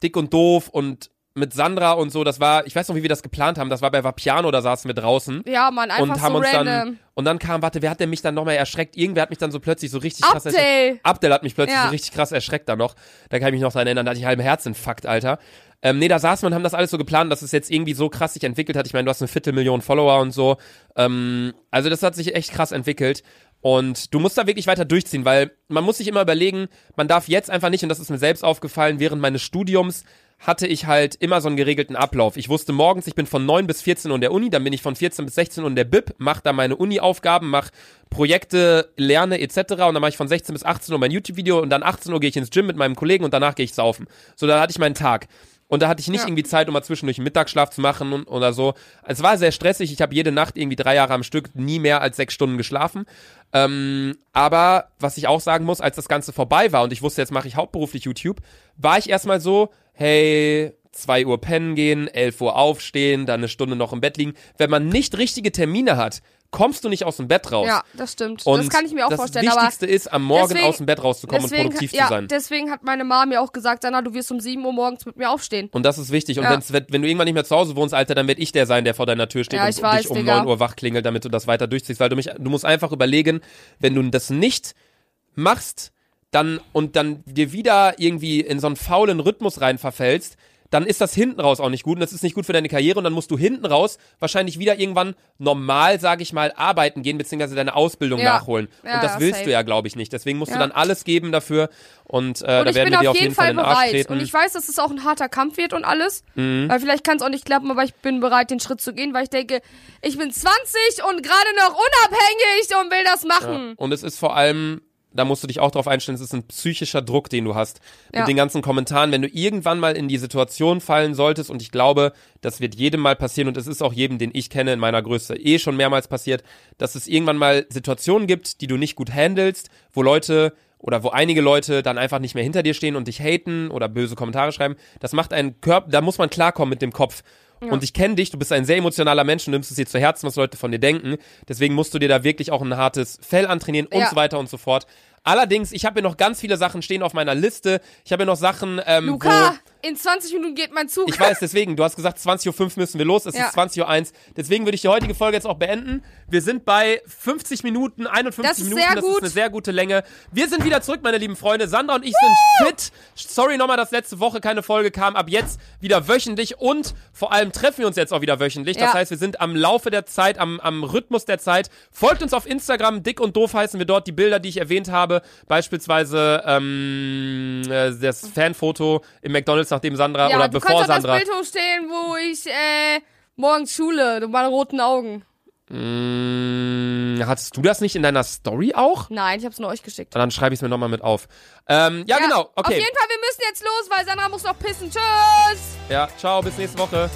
Dick und Doof und mit Sandra und so, das war, ich weiß noch, wie wir das geplant haben, das war bei Vapiano, da saßen wir draußen. Ja, Mann, einfach und haben so uns random. dann und dann kam, warte, wer hat denn mich dann nochmal erschreckt? Irgendwer hat mich dann so plötzlich so richtig krass erschreckt. Abdel! Abdel hat mich plötzlich Ja. so richtig krass erschreckt dann noch. Da kann ich mich noch dran erinnern, da hatte ich halben Herzinfarkt, Alter. Ähm, nee, da saßen wir und haben das alles so geplant, dass es jetzt irgendwie so krass sich entwickelt hat. Ich meine, du hast eine Viertelmillion Follower und so. Ähm, also das hat sich echt krass entwickelt. Und du musst da wirklich weiter durchziehen, weil man muss sich immer überlegen, man darf jetzt einfach nicht, und das ist mir selbst aufgefallen, während meines Studiums hatte ich halt immer so einen geregelten Ablauf. Ich wusste morgens, ich bin von 9 bis 14 Uhr in der Uni, dann bin ich von 14 bis 16 Uhr in der Bib, mache da meine Uni-Aufgaben, mache Projekte, lerne etc. Und dann mache ich von 16 bis 18 Uhr mein YouTube-Video und dann 18 Uhr gehe ich ins Gym mit meinem Kollegen und danach gehe ich saufen. So, da hatte ich meinen Tag. Und da hatte ich nicht Ja. irgendwie Zeit, um mal zwischendurch einen Mittagsschlaf zu machen und, oder so. Es war sehr stressig. Ich habe jede Nacht irgendwie drei Jahre am Stück nie mehr als sechs Stunden geschlafen. Ähm, aber was ich auch sagen muss, als das Ganze vorbei war und ich wusste, jetzt mache ich hauptberuflich YouTube, war ich erstmal so, hey, 2 Uhr pennen gehen, 11 Uhr aufstehen, dann eine Stunde noch im Bett liegen. Wenn man nicht richtige Termine hat, kommst du nicht aus dem Bett raus. Ja, das stimmt. Und das kann ich mir auch das vorstellen. Aber Wichtigste ist, am Morgen deswegen- aus dem Bett rauszukommen und deswegen, produktiv ja, zu sein. deswegen hat meine Mama mir auch gesagt, Anna, du wirst um 7 Uhr morgens mit mir aufstehen. Und das ist wichtig. Und Ja. wenn du irgendwann nicht mehr zu Hause wohnst, Alter, dann werd ich der sein, der vor deiner Tür steht Ja, und weiß, dich um Digga. 9 Uhr wach klingelt, damit du das weiter durchziehst. Weil du mich, du musst einfach überlegen, wenn du das nicht machst, dann und dann dir wieder irgendwie in so einen faulen Rhythmus rein verfällst, dann ist das hinten raus auch nicht gut und das ist nicht gut für deine Karriere und dann musst du hinten raus wahrscheinlich wieder irgendwann normal, sag ich mal, arbeiten gehen, beziehungsweise deine Ausbildung Ja. nachholen. Ja, und das ja, willst safe. du ja, glaube ich, nicht. Deswegen musst du dann alles geben dafür und, äh, Und da ich werden bin wir dir auf jeden Fall in den Arsch bereit. treten. Und ich weiß, dass es auch ein harter Kampf wird und alles. Mhm. Weil vielleicht kann es auch nicht klappen, aber ich bin bereit, den Schritt zu gehen, weil ich denke, ich bin 20 und gerade noch unabhängig und will das machen. Und es ist vor allem, da musst du dich auch drauf einstellen, es ist ein psychischer Druck, den du hast. Mit Ja. den ganzen Kommentaren, wenn du irgendwann mal in die Situation fallen solltest, und ich glaube, das wird jedem mal passieren, und es ist auch jedem, den ich kenne, in meiner Größe eh schon mehrmals passiert, dass es irgendwann mal Situationen gibt, die du nicht gut handelst, wo Leute oder wo einige Leute dann einfach nicht mehr hinter dir stehen und dich haten oder böse Kommentare schreiben. Das macht einen Körper, da muss man klarkommen mit dem Kopf. Und ich kenne dich, du bist ein sehr emotionaler Mensch und nimmst es dir zu Herzen, was Leute von dir denken. Deswegen musst du dir da wirklich auch ein hartes Fell antrainieren und Ja. so weiter und so fort. Allerdings, ich habe hier noch ganz viele Sachen stehen auf meiner Liste. Ich habe hier noch Sachen, ähm, Luca, wo in 20 Minuten geht mein Zug. ich weiß, deswegen, du hast gesagt, 20.05 Uhr müssen wir los, es Ja. ist 20.01 Uhr. Deswegen würde ich die heutige Folge jetzt auch beenden. Wir sind bei 50 Minuten, 51 Das ist Minuten, das ist eine sehr gute Länge. Wir sind wieder zurück, meine lieben Freunde. Sandra und ich sind fit. Sorry nochmal, dass letzte Woche keine Folge kam. Ab jetzt wieder wöchentlich und vor allem treffen wir uns jetzt auch wieder wöchentlich. Das Ja. heißt, wir sind am Laufe der Zeit, am, am Rhythmus der Zeit. Folgt uns auf Instagram, dick und doof heißen wir dort. Die Bilder, die ich erwähnt habe, beispielsweise ähm, äh, das Fanfoto im McDonalds, nachdem Sandra ja, oder du bevor Sandra. das Bild hochstehen, wo ich äh, morgens Schule, du meine roten Augen. Mm, hattest du das nicht in deiner Story auch? Nein, ich hab's nur euch geschickt. Dann schreibe ich es mir nochmal mit auf. Ähm, ja, genau. Auf Okay. jeden Fall, wir müssen jetzt los, weil Sandra muss noch pissen. Tschüss! Ja, ciao, bis nächste Woche.